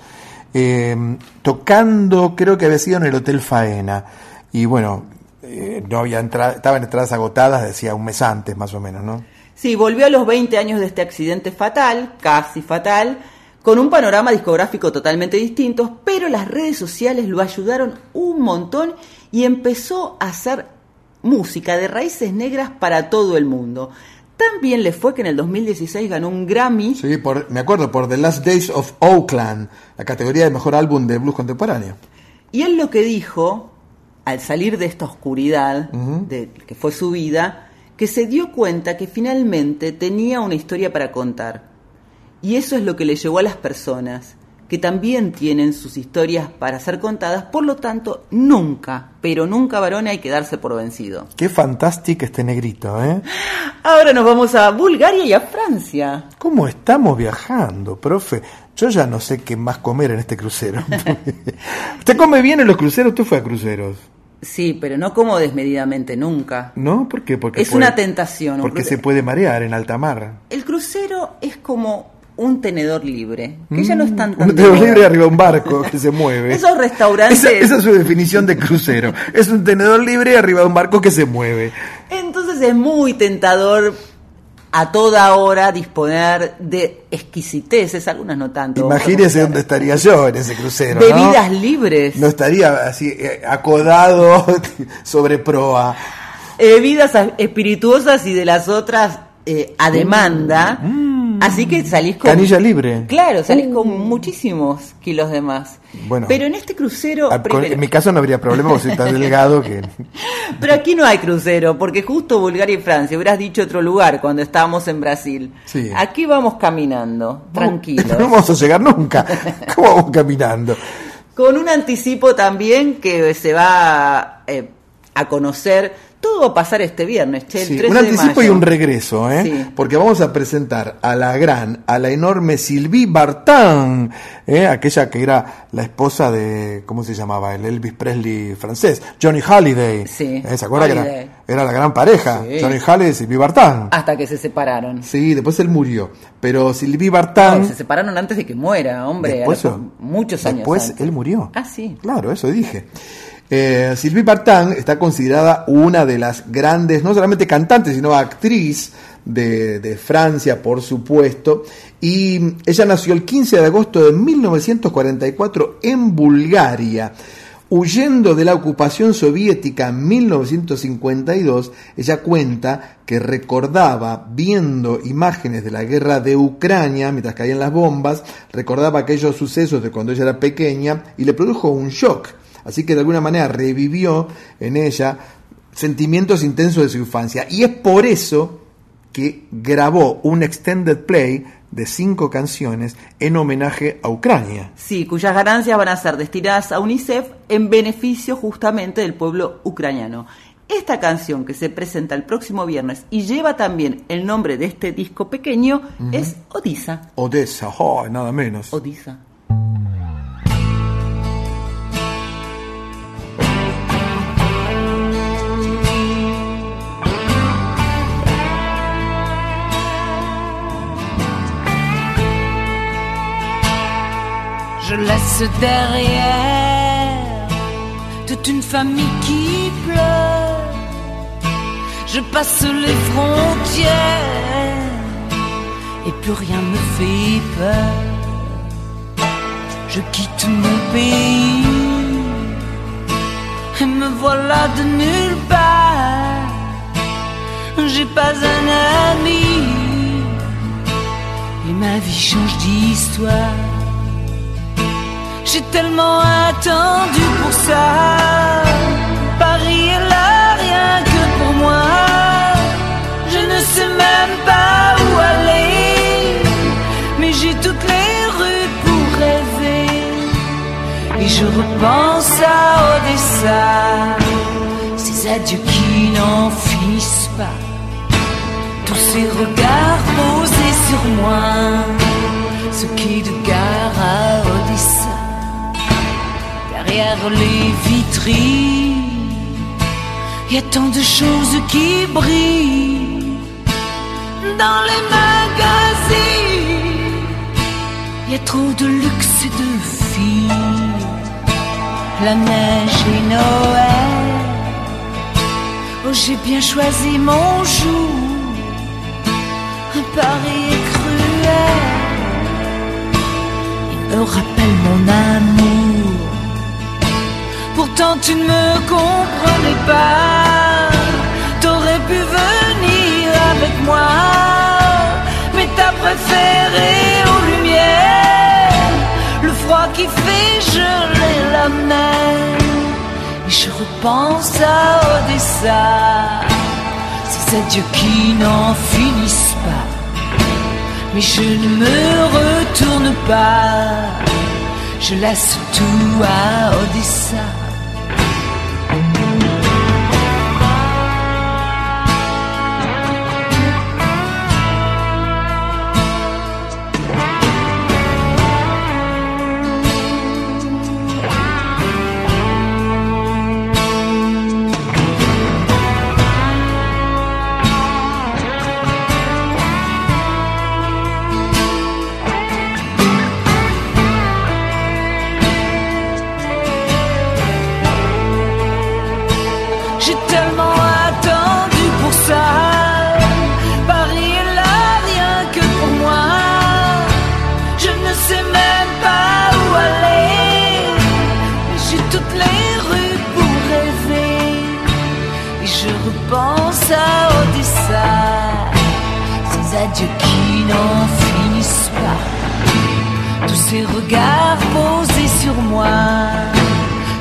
eh, tocando, creo que había sido en el Hotel Faena. Y bueno, eh, no había entrada, estaban entradas agotadas, decía un mes antes, más o menos, ¿no? Sí, volvió a los 20 años de este accidente fatal, casi fatal, con un panorama discográfico totalmente distinto, pero las redes sociales lo ayudaron un montón y empezó a hacer música de raíces negras para todo el mundo. Tan bien le fue que en el 2016 ganó un Grammy. Sí, por, me acuerdo, por The Last Days of Oakland, la categoría de mejor álbum de blues contemporáneo. Y él lo que dijo, al salir de esta oscuridad, de que fue su vida, que se dio cuenta que finalmente tenía una historia para contar. Y eso es lo que le llevó a las personas, que también tienen sus historias para ser contadas, por lo tanto, nunca, pero nunca varón hay que darse por vencido. Qué fantástico este negrito, ¿eh? Ahora nos vamos a Bulgaria y a Francia. ¿Cómo estamos viajando, profe? Yo ya no sé qué más comer en este crucero. ¿Usted come bien en los cruceros? ¿Usted fue a cruceros? Sí, pero no como desmedidamente nunca. ¿No? ¿Por qué? Porque Es puede- una tentación. un Porque se puede marear en alta mar. El crucero es como un tenedor libre, que ya no están tan Un de tenedor moda. libre arriba de un barco que se mueve. Esos restaurantes. Esa, esa es su definición de crucero. Es un tenedor libre arriba de un barco que se mueve. Entonces es muy tentador a toda hora disponer de exquisiteces, algunas no tanto. Imagínese dónde estaría yo en ese crucero. ¿no? Bebidas libres, No estaría así eh, acodado sobre proa. eh, bebidas espirituosas y de las otras eh, a demanda. Así que salís con. Canilla libre. Claro, salís con muchísimos kilos de más. Bueno, Pero en este crucero. a- con- primero- en mi caso no habría problema porque soy tan delgado que... Pero aquí no hay crucero, porque justo Bulgaria y Francia, hubieras dicho otro lugar cuando estábamos en Brasil. Sí. Aquí vamos caminando, tranquilos. No vamos a llegar nunca. ¿Cómo vamos caminando? Con un anticipo también que se va eh, a conocer. Todo va a pasar este viernes, che, el Sí, 13 un de anticipo mayo. y un regreso, ¿eh? Sí. Porque vamos a presentar a la gran, a la enorme Sylvie Vartan, ¿eh? aquella que era la esposa de, ¿cómo se llamaba? El Elvis Presley francés, Johnny Holiday. Sí, ¿Eh? ¿Se acuerda que era? Era la gran pareja, Sí. Johnny Halle y Sylvie Vartan. Hasta que se separaron. Sí, después él murió. Pero Sylvie No, Vartan, se separaron antes de que muera, hombre. Después, a los- muchos años después antes. él murió. Ah, sí. Claro, eso dije. Eh, Sylvie Vartan está considerada una de las grandes, no solamente cantantes, sino actriz de, de Francia, por supuesto. Y ella nació el 15 de agosto de 1944 en Bulgaria. Huyendo de la ocupación soviética en 1952, ella cuenta que recordaba, viendo imágenes de la guerra de Ucrania mientras caían las bombas, recordaba aquellos sucesos de cuando ella era pequeña y le produjo un shock. Así que de alguna manera revivió en ella sentimientos intensos de su infancia. Y es por eso que grabó un extended play de cinco canciones en homenaje a Ucrania. Sí, cuyas ganancias van a ser destinadas a UNICEF en beneficio justamente del pueblo ucraniano. Esta canción que se presenta el próximo viernes y lleva también el nombre de este disco pequeño es Odisa. Odessa, oh, nada menos. Odisa. Je laisse derrière toute une famille qui pleure. Je passe les frontières et plus rien me fait peur. Je quitte mon pays et me voilà de nulle part. J'ai pas un ami et ma vie change d'histoire. J'ai tellement attendu pour ça. Paris est là, rien que pour moi. Je ne sais même pas où aller. Mais j'ai toutes les rues pour rêver. Et je repense à Odessa. Ces adieux qui n'en finissent pas. Tous ces regards posés sur moi. Ce quai de gare à Odessa derrière les vitrines. Y a tant de choses qui brillent dans les magazines. Il y a trop de luxe et de filles, la neige et Noël. Oh, j'ai bien choisi mon jour. Un Paris est cruel. Il me rappelle mon amour. Pourtant tu ne me comprenais pas. T'aurais pu venir avec moi, mais t'as préféré aux lumières le froid qui fait geler la mer. Et je repense à Odessa, ces adieux qui n'en finissent pas. Mais je ne me retourne pas, je laisse tout à Odessa.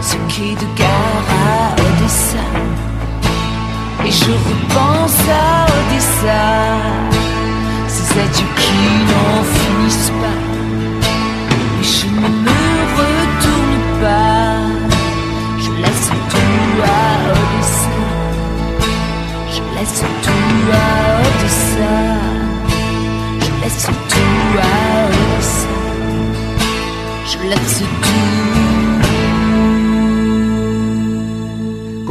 Ce quai de gare à Odessa. Et je repense à Odessa. Ces adieux qui n'en finissent pas. Et je ne me retourne pas. Je laisse tout à Odessa. Je laisse tout à Odessa. Je laisse tout à Odessa. Je laisse tout.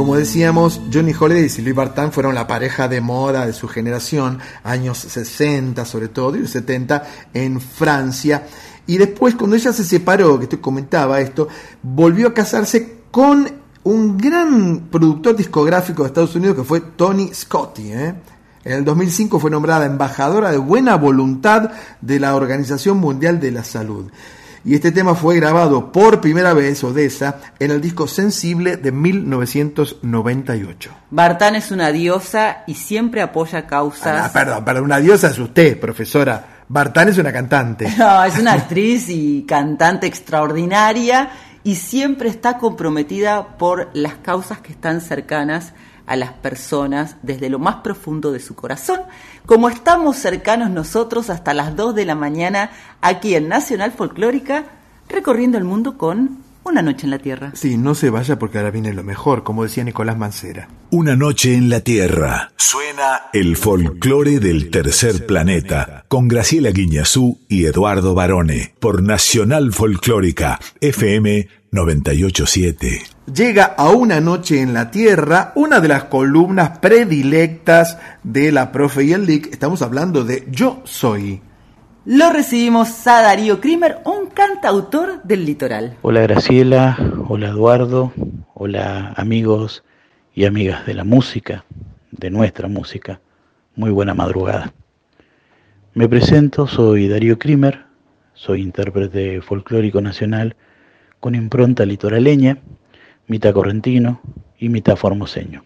Como decíamos, Johnny Holiday y Sylvie Vartan fueron la pareja de moda de su generación, años 60 sobre todo, y 70 en Francia. Y después, cuando ella se separó, que te comentaba esto, volvió a casarse con un gran productor discográfico de Estados Unidos que fue Tony Scotti. ¿eh? En el 2005 fue nombrada embajadora de buena voluntad de la Organización Mundial de la Salud. Y este tema fue grabado por primera vez, Odessa, en el disco Sensible de 1998. Bartán es una diosa y siempre apoya causas. Ah, perdón, perdón, una diosa es usted, profesora. Bartán es una cantante. No, es una actriz y cantante extraordinaria y siempre está comprometida por las causas que están cercanas a las personas desde lo más profundo de su corazón, como estamos cercanos nosotros hasta las 2 de la mañana aquí en Nacional Folclórica, recorriendo el mundo con Una Noche en la Tierra. Sí, no se vaya porque ahora viene lo mejor, como decía Nicolás Mancera. Una noche en la Tierra. Suena el folclore del tercer planeta con Graciela Guiñazú y Eduardo Barone por Nacional Folclórica FM 987. Llega a Una Noche en la Tierra, una de las columnas predilectas de la profe y el LIC. Estamos hablando de Yo Soy. Lo recibimos a Darío Krimer, un cantautor del litoral. Hola Graciela, hola Eduardo, hola amigos y amigas de la música, de nuestra música. Muy buena madrugada. Me presento, soy Darío Krimer, soy intérprete folclórico nacional con impronta litoraleña, mitad correntino y mitad formoseño.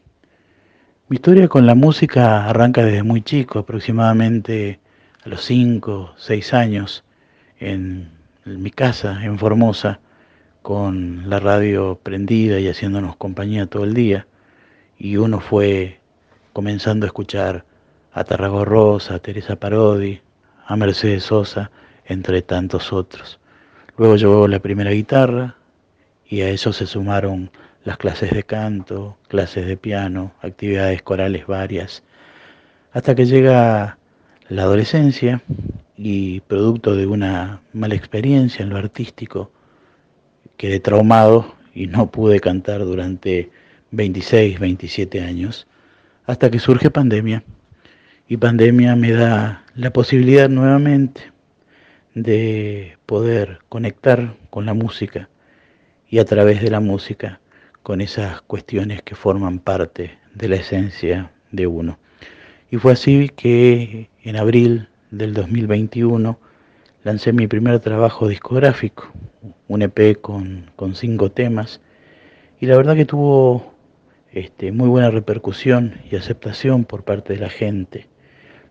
Mi historia con la música arranca desde muy chico, aproximadamente a los 5, 6 años, en, mi casa, en Formosa, con la radio prendida y haciéndonos compañía todo el día. Y uno fue comenzando a escuchar a Tarrago Rosa, a Teresa Parodi, a Mercedes Sosa, entre tantos otros. Luego llegó la primera guitarra y a eso se sumaron las clases de canto, clases de piano, actividades corales varias, hasta que llega la adolescencia y producto de una mala experiencia en lo artístico, quedé traumado y no pude cantar durante 26, 27 años, hasta que surge pandemia. Y pandemia me da la posibilidad nuevamente de poder conectar con la música y a través de la música con esas cuestiones que forman parte de la esencia de uno. Y fue así que en abril del 2021 lancé mi primer trabajo discográfico, un EP con, cinco temas, y la verdad que tuvo este, muy buena repercusión y aceptación por parte de la gente,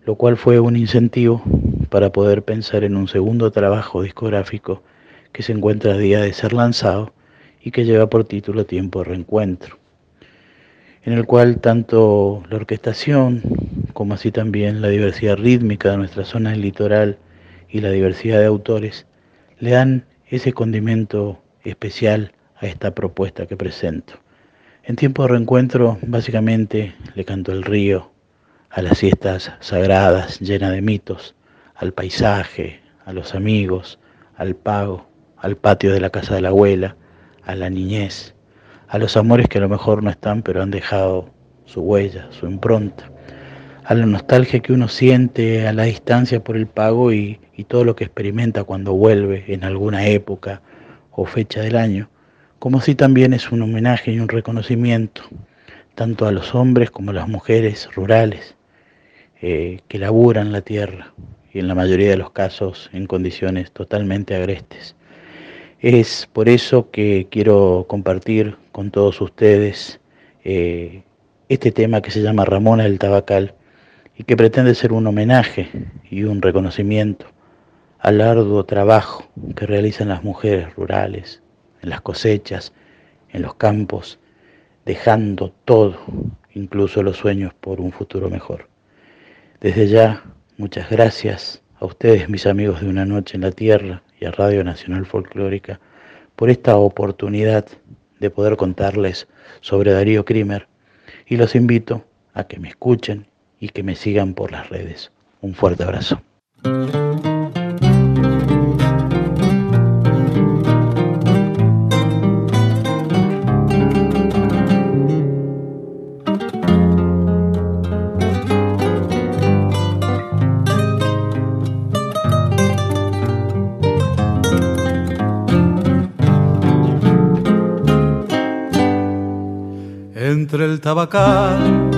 lo cual fue un incentivo para poder pensar en un segundo trabajo discográfico que se encuentra a día de ser lanzado y que lleva por título Tiempo de Reencuentro, en el cual tanto la orquestación como así también la diversidad rítmica de nuestra zona del litoral y la diversidad de autores le dan ese condimento especial a esta propuesta que presento. En tiempo de reencuentro básicamente le canto el río, a las siestas sagradas llenas de mitos, al paisaje, a los amigos, al pago, al patio de la casa de la abuela, a la niñez, a los amores que a lo mejor no están pero han dejado su huella, su impronta, a la nostalgia que uno siente a la distancia por el pago y, todo lo que experimenta cuando vuelve en alguna época o fecha del año, como así también es un homenaje y un reconocimiento tanto a los hombres como a las mujeres rurales eh, que laburan la tierra y en la mayoría de los casos en condiciones totalmente agrestes. Es por eso que quiero compartir con todos ustedes eh, este tema que se llama Ramona del Tabacal y que pretende ser un homenaje y un reconocimiento al arduo trabajo que realizan las mujeres rurales, en las cosechas, en los campos, dejando todo, incluso los sueños por un futuro mejor. Desde ya, muchas gracias a ustedes, mis amigos de Una Noche en la Tierra Radio Nacional Folclórica, por esta oportunidad de poder contarles sobre Darío Krimer y los invito a que me escuchen y que me sigan por las redes. Un fuerte abrazo. Entre el tabacal,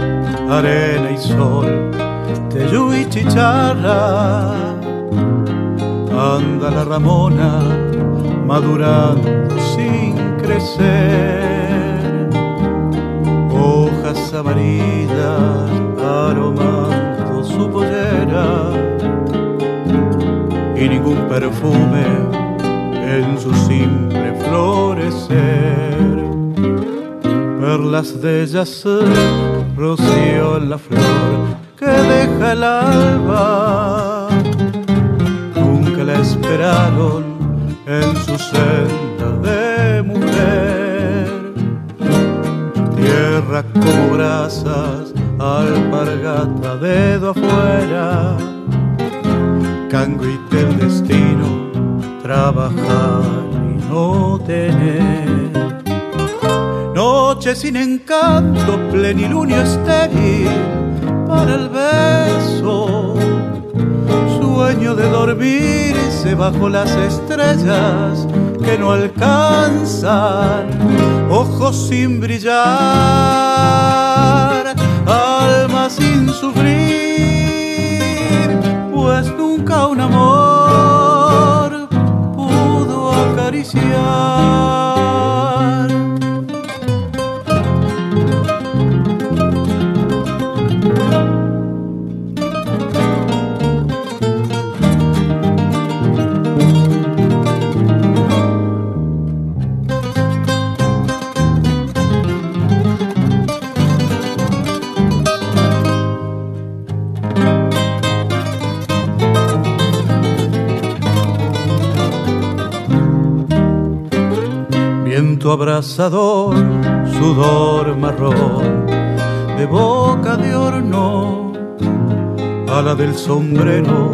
arena y sol, teyú y chicharra. Anda la ramona madurando sin crecer, hojas amarillas aromando su pollera y ningún perfume en su simple florecer. Perlas de ellas rocío la flor que deja el alba. Nunca la esperaron en su senda de mujer. Tierra como brasas, alpargata, dedo afuera. Cango y del destino, trabajar y no tener. Noche sin encanto, plenilunio estéril para el beso. Sueño de dormirse bajo las estrellas que no alcanzan, ojos sin brillar, alma sin sufrir, pues nunca un amor pudo acariciar. Abrasador, sudor marrón, de boca de horno, ala del sombrero,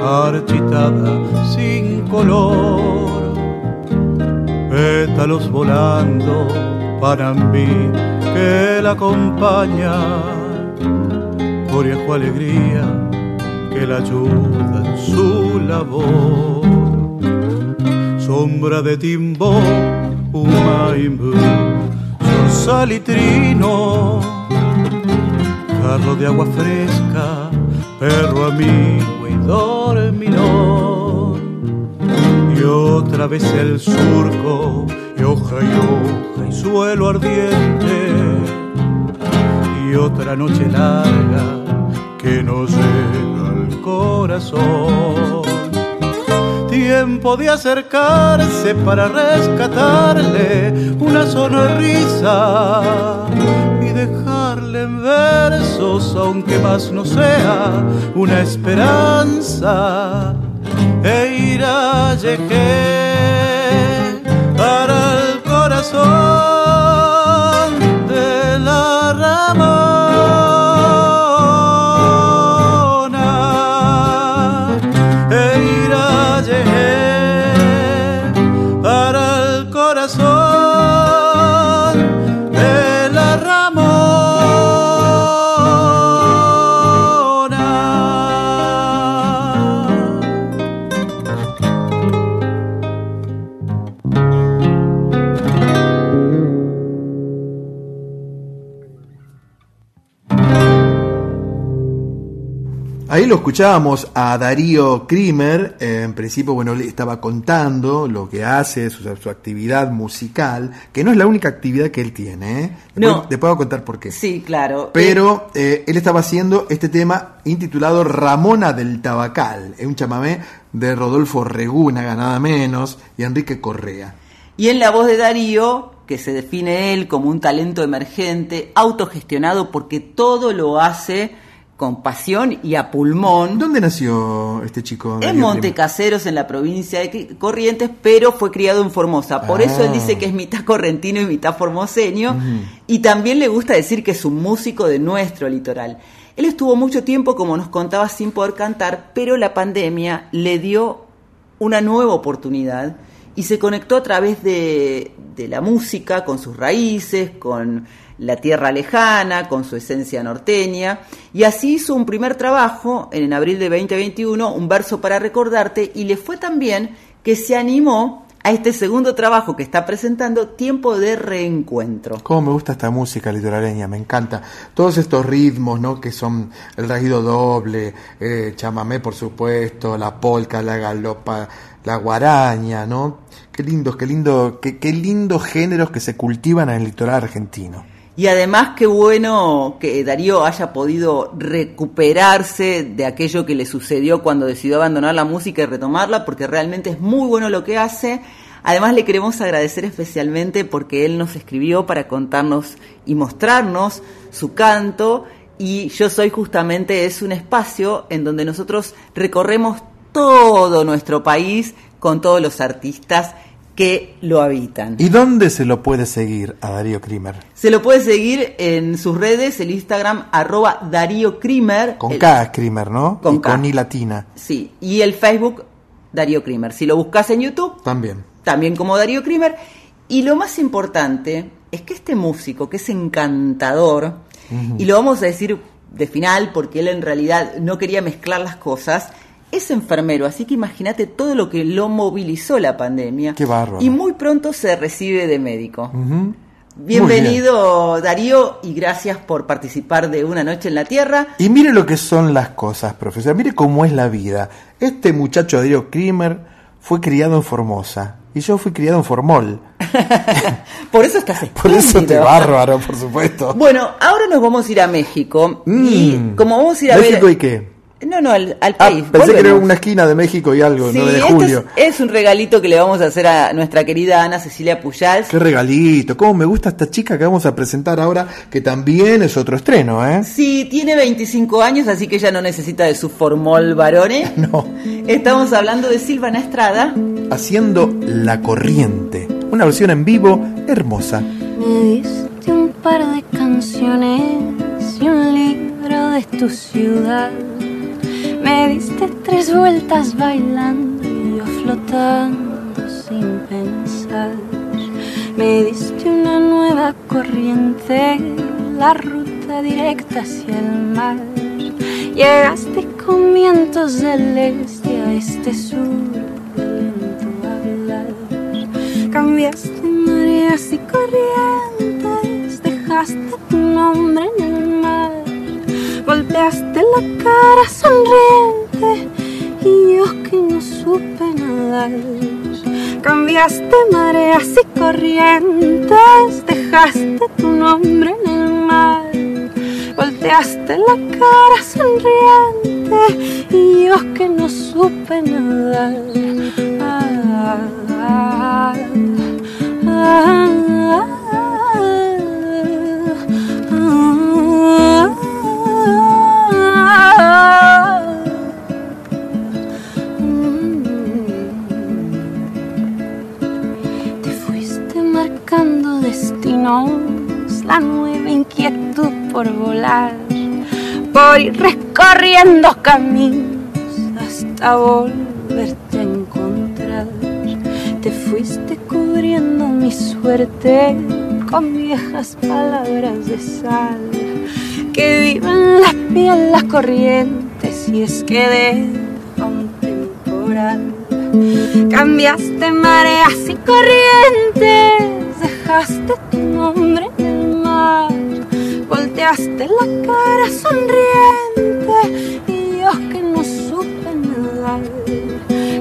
architada sin color, pétalos volando, panambí que la acompaña, viejo alegría que la ayuda en su labor. Sombra de timbó, Humaimbu, salitrino, carro de agua fresca, perro amigo y dormilón. Y otra vez el surco, y hoja y hoja y suelo ardiente. Y otra noche larga que nos llega al corazón tiempo de acercarse para rescatarle una sonrisa y dejarle en versos, aunque más no sea una esperanza, e ir lo escuchábamos a Darío Krimer, eh, en principio, bueno, le estaba contando lo que hace, su, su actividad musical, que no es la única actividad que él tiene, ¿eh? Después, No. después voy a contar por qué. Sí, claro. Pero eh, él estaba haciendo este tema intitulado Ramona del Tabacal, es un chamamé de Rodolfo Reguna, nada menos, y Enrique Correa. Y en la voz de Darío, que se define él como un talento emergente, autogestionado porque todo lo hace con pasión y a pulmón. ¿Dónde nació este chico? En Montecaseros, en la provincia de Corrientes, pero fue criado en Formosa. Por Ah. eso él dice que es mitad correntino y mitad formoseño. Y también le gusta decir que es un músico de nuestro litoral. Él estuvo mucho tiempo, como nos contaba, sin poder cantar, pero la pandemia le dio una nueva oportunidad y se conectó a través de, de la música, con sus raíces, con la tierra lejana, con su esencia norteña, y así hizo un primer trabajo en abril de 2021, un verso para recordarte, y le fue tan bien que se animó a este segundo trabajo que está presentando, Tiempo de Reencuentro. Cómo me gusta esta música litoraleña, me encanta. Todos estos ritmos, ¿no? Que son el raído doble, eh, chamamé, por supuesto, la polca, la galopa, la guaraña, ¿no? Qué lindos, qué lindo, qué, qué lindos géneros que se cultivan en el litoral argentino. Y además qué bueno que Darío haya podido recuperarse de aquello que le sucedió cuando decidió abandonar la música y retomarla, porque realmente es muy bueno lo que hace. Además le queremos agradecer especialmente porque él nos escribió para contarnos y mostrarnos su canto y Yo Soy justamente es un espacio en donde nosotros recorremos todo nuestro país con todos los artistas que lo habitan. ¿Y dónde se lo puede seguir a Darío Krimer? Se lo puede seguir en sus redes, el Instagram arroba Darío Krimer. Con el- K, Krimer, ¿no? Con y K. con I latina. Sí, y el Facebook Darío Krimer. Si lo buscas en YouTube, También. también como Darío Krimer. Y lo más importante es que este músico, que es encantador, y lo vamos a decir de final porque él en realidad no quería mezclar las cosas, es enfermero, así que imagínate todo lo que lo movilizó la pandemia. Qué bárbaro. Y muy pronto se recibe de médico. Bienvenido Darío y gracias por participar de Una Noche en la Tierra. Y mire lo que son las cosas, profesor. Mire cómo es la vida. Este muchacho Darío Krimer fue criado en Formosa. Y yo fui criado en Formol. Por eso estás Por eso te bárbaro, por supuesto. Bueno, ahora nos vamos a ir a México y Mm. como vamos a ir a ¿México ver... y qué? No, no, al, al Ah, país. pensé que era una esquina de México y algo, Sí, 9 de esto julio. es, es un regalito que le vamos a hacer a nuestra querida Ana Cecilia Puyals. Qué regalito. Cómo me gusta esta chica que vamos a presentar ahora, que también es otro estreno, ¿eh? Sí, tiene 25 años, así que ya no necesita de su formol varone. No. Estamos hablando de Silvana Estrada. Haciendo La Corriente. Una versión en vivo hermosa. Me diste un par de canciones y un libro de tu ciudad. Me diste tres vueltas bailando y yo flotando sin pensar. Me diste una nueva corriente, la ruta directa hacia el mar. Llegaste con vientos del este a este sur, lento hablar. Cambiaste mareas y corrientes, dejaste tu nombre en el mar. Golpeaste la cara sonriente y yo que no supe nadar. Cambiaste mareas y corrientes, dejaste tu nombre en el mar. Volteaste la cara sonriente y yo que no supe nadar. Ah, ah, ah, ah, destinos, la nueva inquietud por volar, por ir recorriendo caminos hasta volverte a encontrar. Te fuiste cubriendo mi suerte con viejas palabras de sal que viven la piel las corrientes y es que deja un temporal. Cambiaste mareas y corrientes, dejaste tu nombre en el mar, volteaste la cara sonriente y yo que no supe nadar.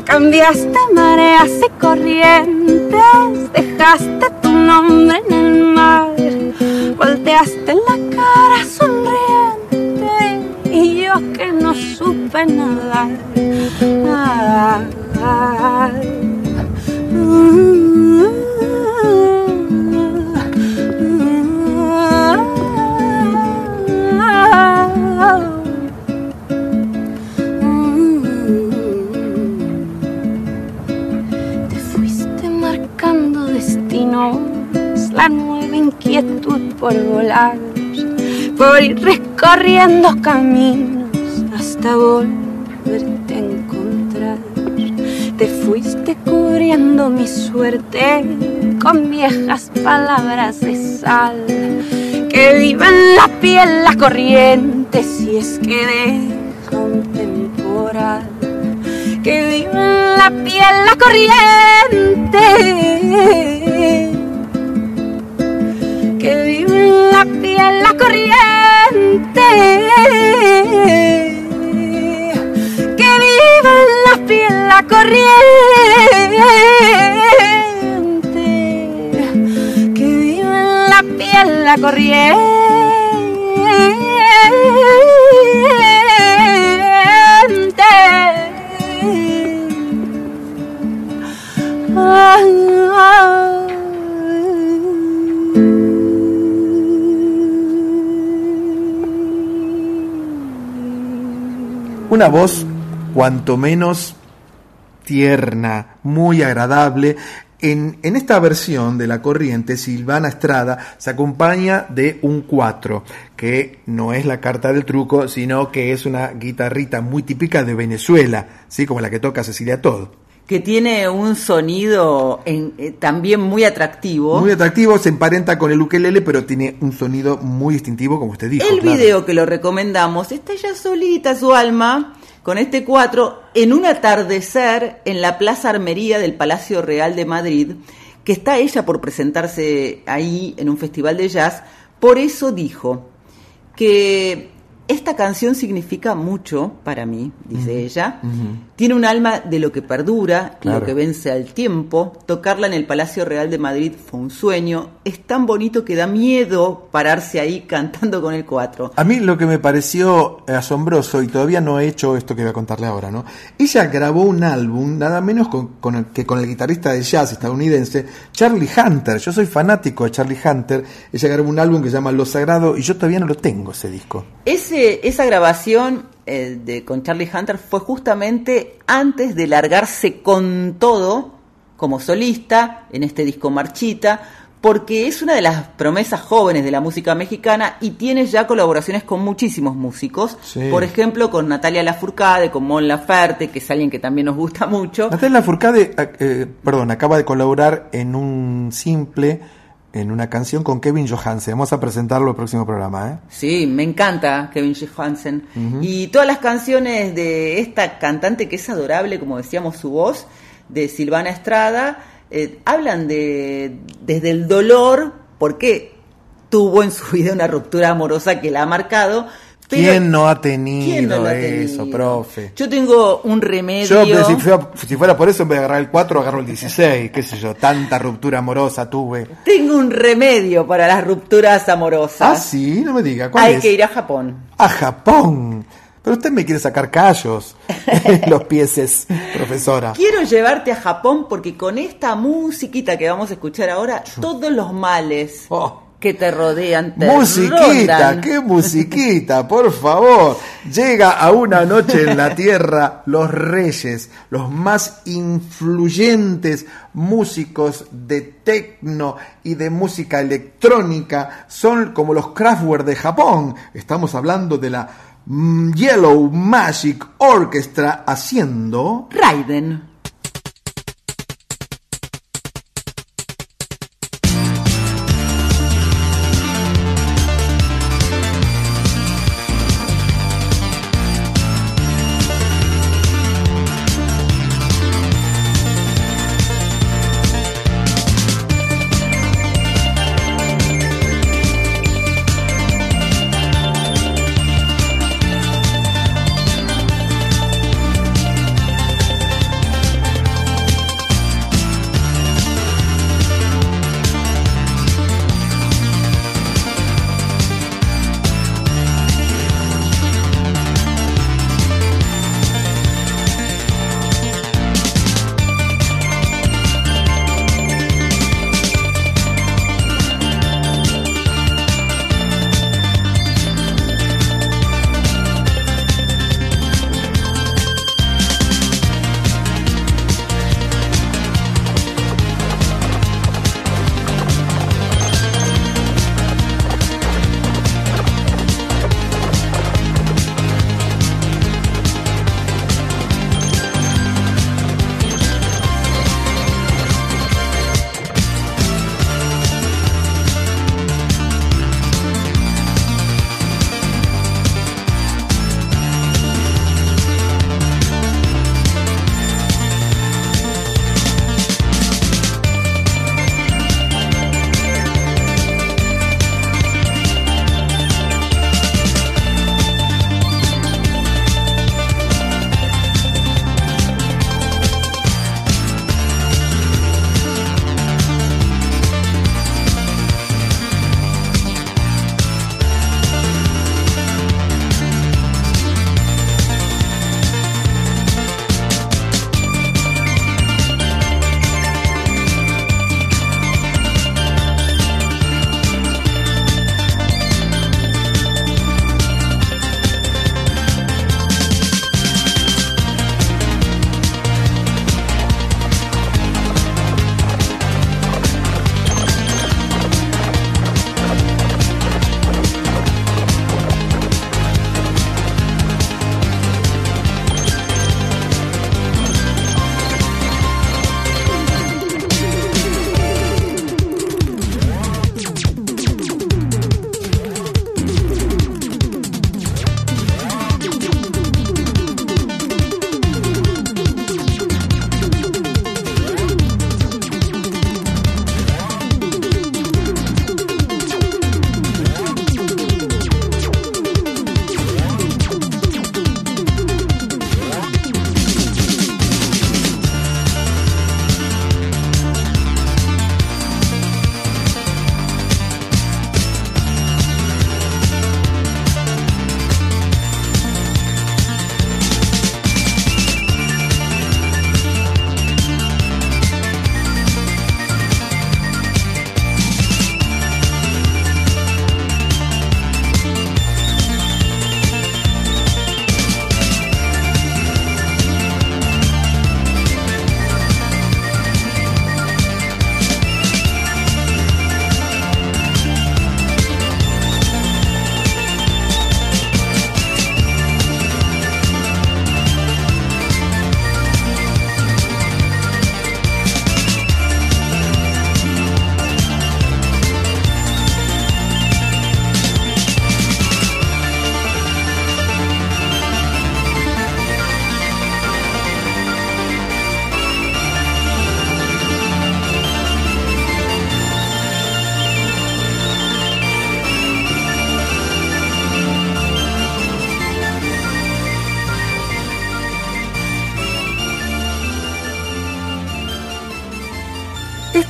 Cambiaste mareas y corrientes, dejaste tu nombre en el mar, volteaste la cara sonriente y yo que no supe nadar. Ah, ah, la nueva inquietud por volar, por ir recorriendo caminos hasta volverte a encontrar. Te fuiste cubriendo mi suerte con viejas palabras de sal que viven la piel la corriente si es que deja un temporal. que vive en la piel la corriente, que vive en la piel la corriente, que vive en la piel la corriente, que vive en la piel la corriente. Una voz cuanto menos tierna, muy agradable. En, en esta versión de La Corriente, Silvana Estrada se acompaña de un 4, que no es la carta del truco, sino que es una guitarrita muy típica de Venezuela, ¿sí? como la que toca Cecilia Todd. Que tiene un sonido en- eh, también muy atractivo. Muy atractivo, se emparenta con el ukelele, pero tiene un sonido muy distintivo, como usted dijo. El claro. video que lo recomendamos está ella solita, su alma, con este cuatro, en un atardecer en la Plaza Armería del Palacio Real de Madrid, que está ella por presentarse ahí en un festival de jazz. Por eso dijo que esta canción significa mucho para mí, dice ella. Tiene un alma de lo que perdura, Claro. lo que vence al tiempo. Tocarla en el Palacio Real de Madrid fue un sueño. Es tan bonito que da miedo pararse ahí cantando con el cuatro. A mí lo que me pareció asombroso, y todavía no he hecho esto que voy a contarle ahora, ¿no? Ella grabó un álbum, nada menos con, con el- que con el guitarrista de jazz estadounidense, Charlie Hunter. Yo soy fanático de Charlie Hunter. Ella grabó un álbum que se llama Lo Sagrado, y yo todavía no lo tengo, ese disco. Ese, esa grabación eh, de, con Charlie Hunter fue justamente antes de largarse con todo como solista en este disco Marchita, porque es una de las promesas jóvenes de la música mexicana y tiene ya colaboraciones con muchísimos músicos. Sí. Por ejemplo, con Natalia Lafourcade, con Mon Laferte, que es alguien que también nos gusta mucho. Natalia Furcade, eh, perdón, acaba de colaborar en un simple, en una canción con Kevin Johansen. Vamos a presentarlo el próximo programa, ¿eh? Sí, me encanta Kevin Johansen. Y todas las canciones de esta cantante que es adorable, como decíamos su voz, de Silvana Estrada, eh, hablan de desde el dolor, porque tuvo en su vida una ruptura amorosa que la ha marcado. Pero ¿Quién no ha tenido ¿Quién no lo ha eso, tenido? profe? yo tengo un remedio. Yo, pero si, fuera, si fuera por eso, en vez de agarrar el 4, agarro el 16. ¿Qué sé yo? Tanta ruptura amorosa tuve. Tengo un remedio para las rupturas amorosas. Ah, sí, no me diga. ¿Cuál Hay es? que ir a Japón. A Japón. Pero usted me quiere sacar callos los pieses, profesora. Quiero llevarte a Japón porque con esta musiquita que vamos a escuchar ahora, todos los males que te rodean te. Musiquita, rondan. qué musiquita, por favor. Llega a una noche en la tierra los reyes, los más influyentes músicos de tecno y de música electrónica, son como los Kraftwerk de Japón. Estamos hablando de la mm, Yellow Magic Orchestra haciendo Raiden.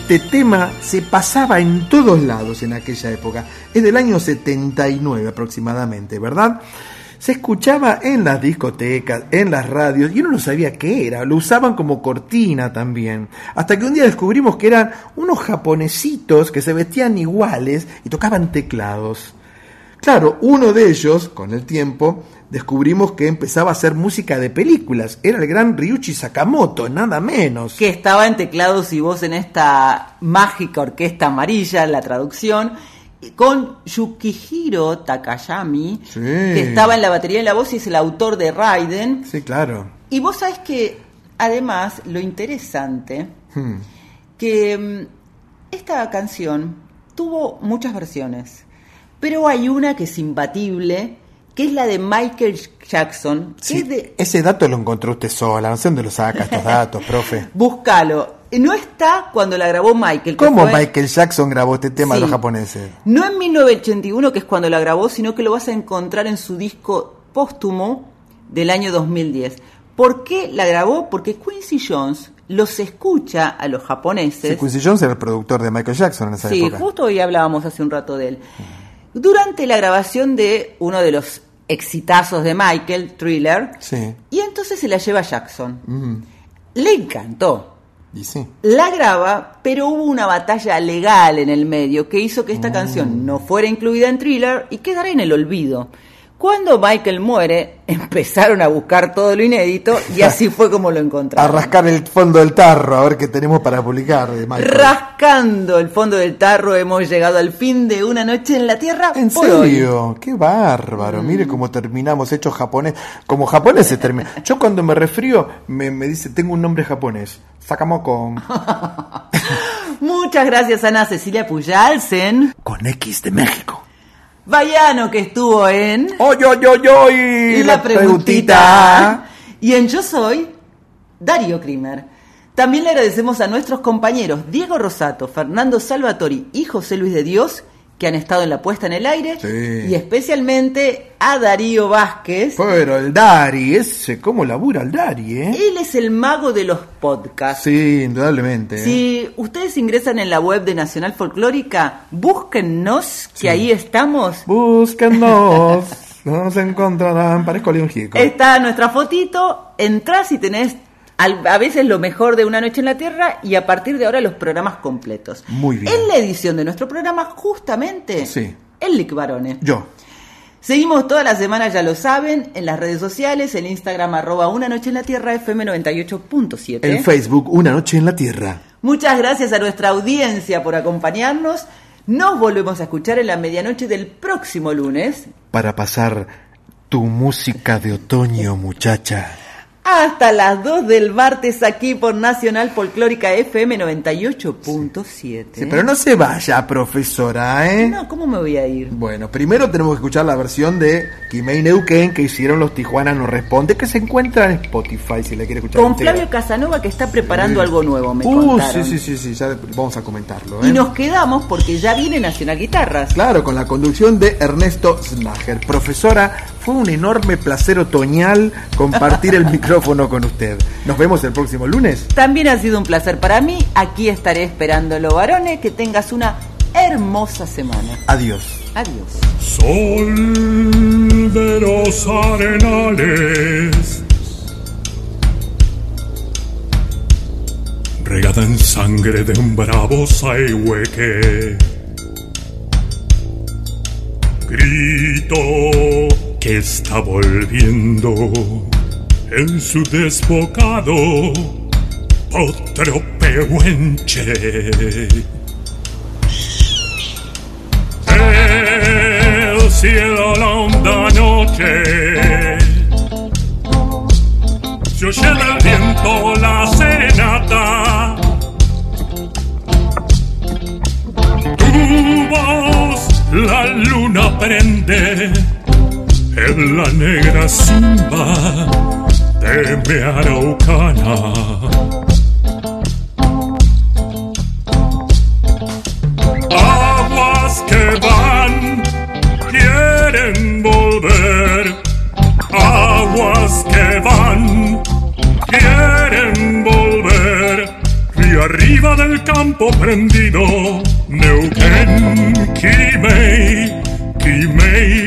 Este tema se pasaba en todos lados en aquella época. Es del año 79 aproximadamente, ¿verdad? Se escuchaba en las discotecas, en las radios, y uno no sabía qué era. Lo usaban como cortina también. Hasta que un día descubrimos que eran unos japonesitos que se vestían iguales y tocaban teclados. Claro, uno de ellos, con el tiempo, descubrimos que empezaba a hacer música de películas. Era el gran Ryuichi Sakamoto, nada menos. que estaba en teclados y voz en esta mágica orquesta amarilla, la traducción, con Yukihiro Takayami, Sí. que estaba en la batería y la voz y es el autor de Raiden. Sí, claro. Y vos sabés que, además, lo interesante, Hmm. que mm, esta canción tuvo muchas versiones, pero hay una que es imbatible, que es la de Michael Jackson, que Sí, es de Ese dato lo encontró usted sola. No sé dónde lo saca estos datos, profe. Búscalo. No está cuando la grabó Michael. ¿Cómo fue- Michael Jackson grabó este tema de Sí. los japoneses? No en 1981, que es cuando la grabó, sino que lo vas a encontrar en su disco póstumo del año 2010. ¿Por qué la grabó? Porque Quincy Jones los escucha a los japoneses. Sí, Quincy Jones era el productor de Michael Jackson en esa Sí, época. justo hoy hablábamos hace un rato de él. Durante la grabación de uno de los exitazos de Michael, Thriller, Sí. y entonces se la lleva a Jackson. Le encantó. Y sí. La graba, pero hubo una batalla legal en el medio que hizo que esta canción no fuera incluida en Thriller y quedara en el olvido. Cuando Michael muere, empezaron a buscar todo lo inédito y así fue como lo A encontraron. rascar el fondo del tarro, a ver qué tenemos para publicar de Michael. Rascando el fondo del tarro hemos llegado al fin de una noche en la Tierra. ¿En hoy. serio? Qué bárbaro. Mire cómo terminamos hechos japonés. Como japonés se termina. Yo cuando me refrío me, me dice, tengo un nombre japonés. Sakamoko. Muchas gracias Ana Cecilia Puyalsen. Con X de México. Bayano que estuvo en... ¡Oy, oy, oy, oy! Y la preguntita. Y en Yo Soy, Darío Krimer. También le agradecemos a nuestros compañeros Diego Rosato, Fernando Salvatori y José Luis de Dios, que han estado en la puesta en el aire. Sí. Y especialmente a Darío Vázquez. Pero el Dari, ese, ¿cómo labura el Dari, eh? Él es el mago de los podcasts. Sí, indudablemente. ¿eh? Si ustedes ingresan en la web de Nacional Folclórica, búsquennos, que ahí estamos. Búsquennos, nos encontrarán. Parezco León Gieco. Está nuestra fotito, entras y tenés al- a veces lo mejor de Una Noche en la Tierra y a partir de ahora los programas completos. Muy bien. En la edición de nuestro programa, justamente, Sí. el Lic Barone. Yo. Seguimos toda la semana, ya lo saben, en las redes sociales, en Instagram, arroba Una Noche en la Tierra, FM 98.7. En Facebook, Una Noche en la Tierra. Muchas gracias a nuestra audiencia por acompañarnos. Nos volvemos a escuchar en la medianoche del próximo lunes. Para pasar tu música de otoño, muchacha. Hasta las 2 del martes aquí por Nacional Folclórica FM 98.7. Sí, pero no se vaya, profesora, ¿eh? No, ¿cómo me voy a ir? Bueno, primero tenemos que escuchar la versión de Kimei Neuquén que hicieron los Tijuana No Responde, que se encuentra en Spotify si la quiere escuchar. Con entera. Flavio Casanova que está preparando Sí. algo nuevo, me Uh, contaron. sí, sí, sí, sí, ya vamos a comentarlo, ¿eh? Y nos quedamos porque ya viene Nacional Guitarras. Claro, con la conducción de Ernesto Snager. Profesora, fue un enorme placer otoñal compartir el micrófono con usted. Nos vemos el próximo lunes. También ha sido un placer para mí. Aquí estaré esperándolo, varones. Que tengas una hermosa semana. Adiós. Adiós. Sol de los arenales, regada en sangre de un bravo saihueque. Grito que está volviendo en su desbocado otro pehuenche. El cielo la honda noche se oye del viento la serenata tu voz la luna prende en la negra simba de mi araucana. Aguas que van quieren volver. Aguas que van quieren volver. Y arriba del campo prendido. Neuquén, Quimei, Quimei,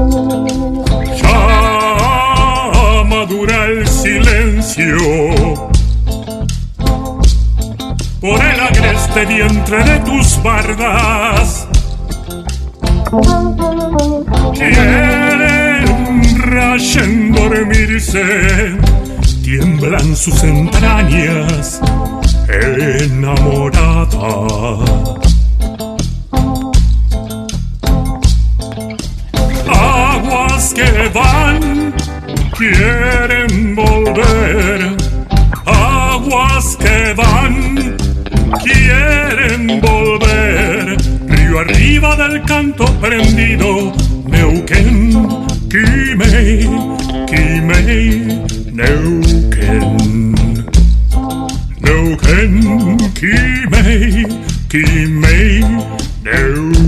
Por el agreste vientre de tus bardas. Quieren rayen dormirse, tiemblan sus entrañas enamorada. Aguas que van, quieren Aguas que van, quieren volver. Río arriba del canto prendido, Neuquén, Quimei, Quimei, Neuquén. Neuquén, Quimei, Quimei, Neuquén.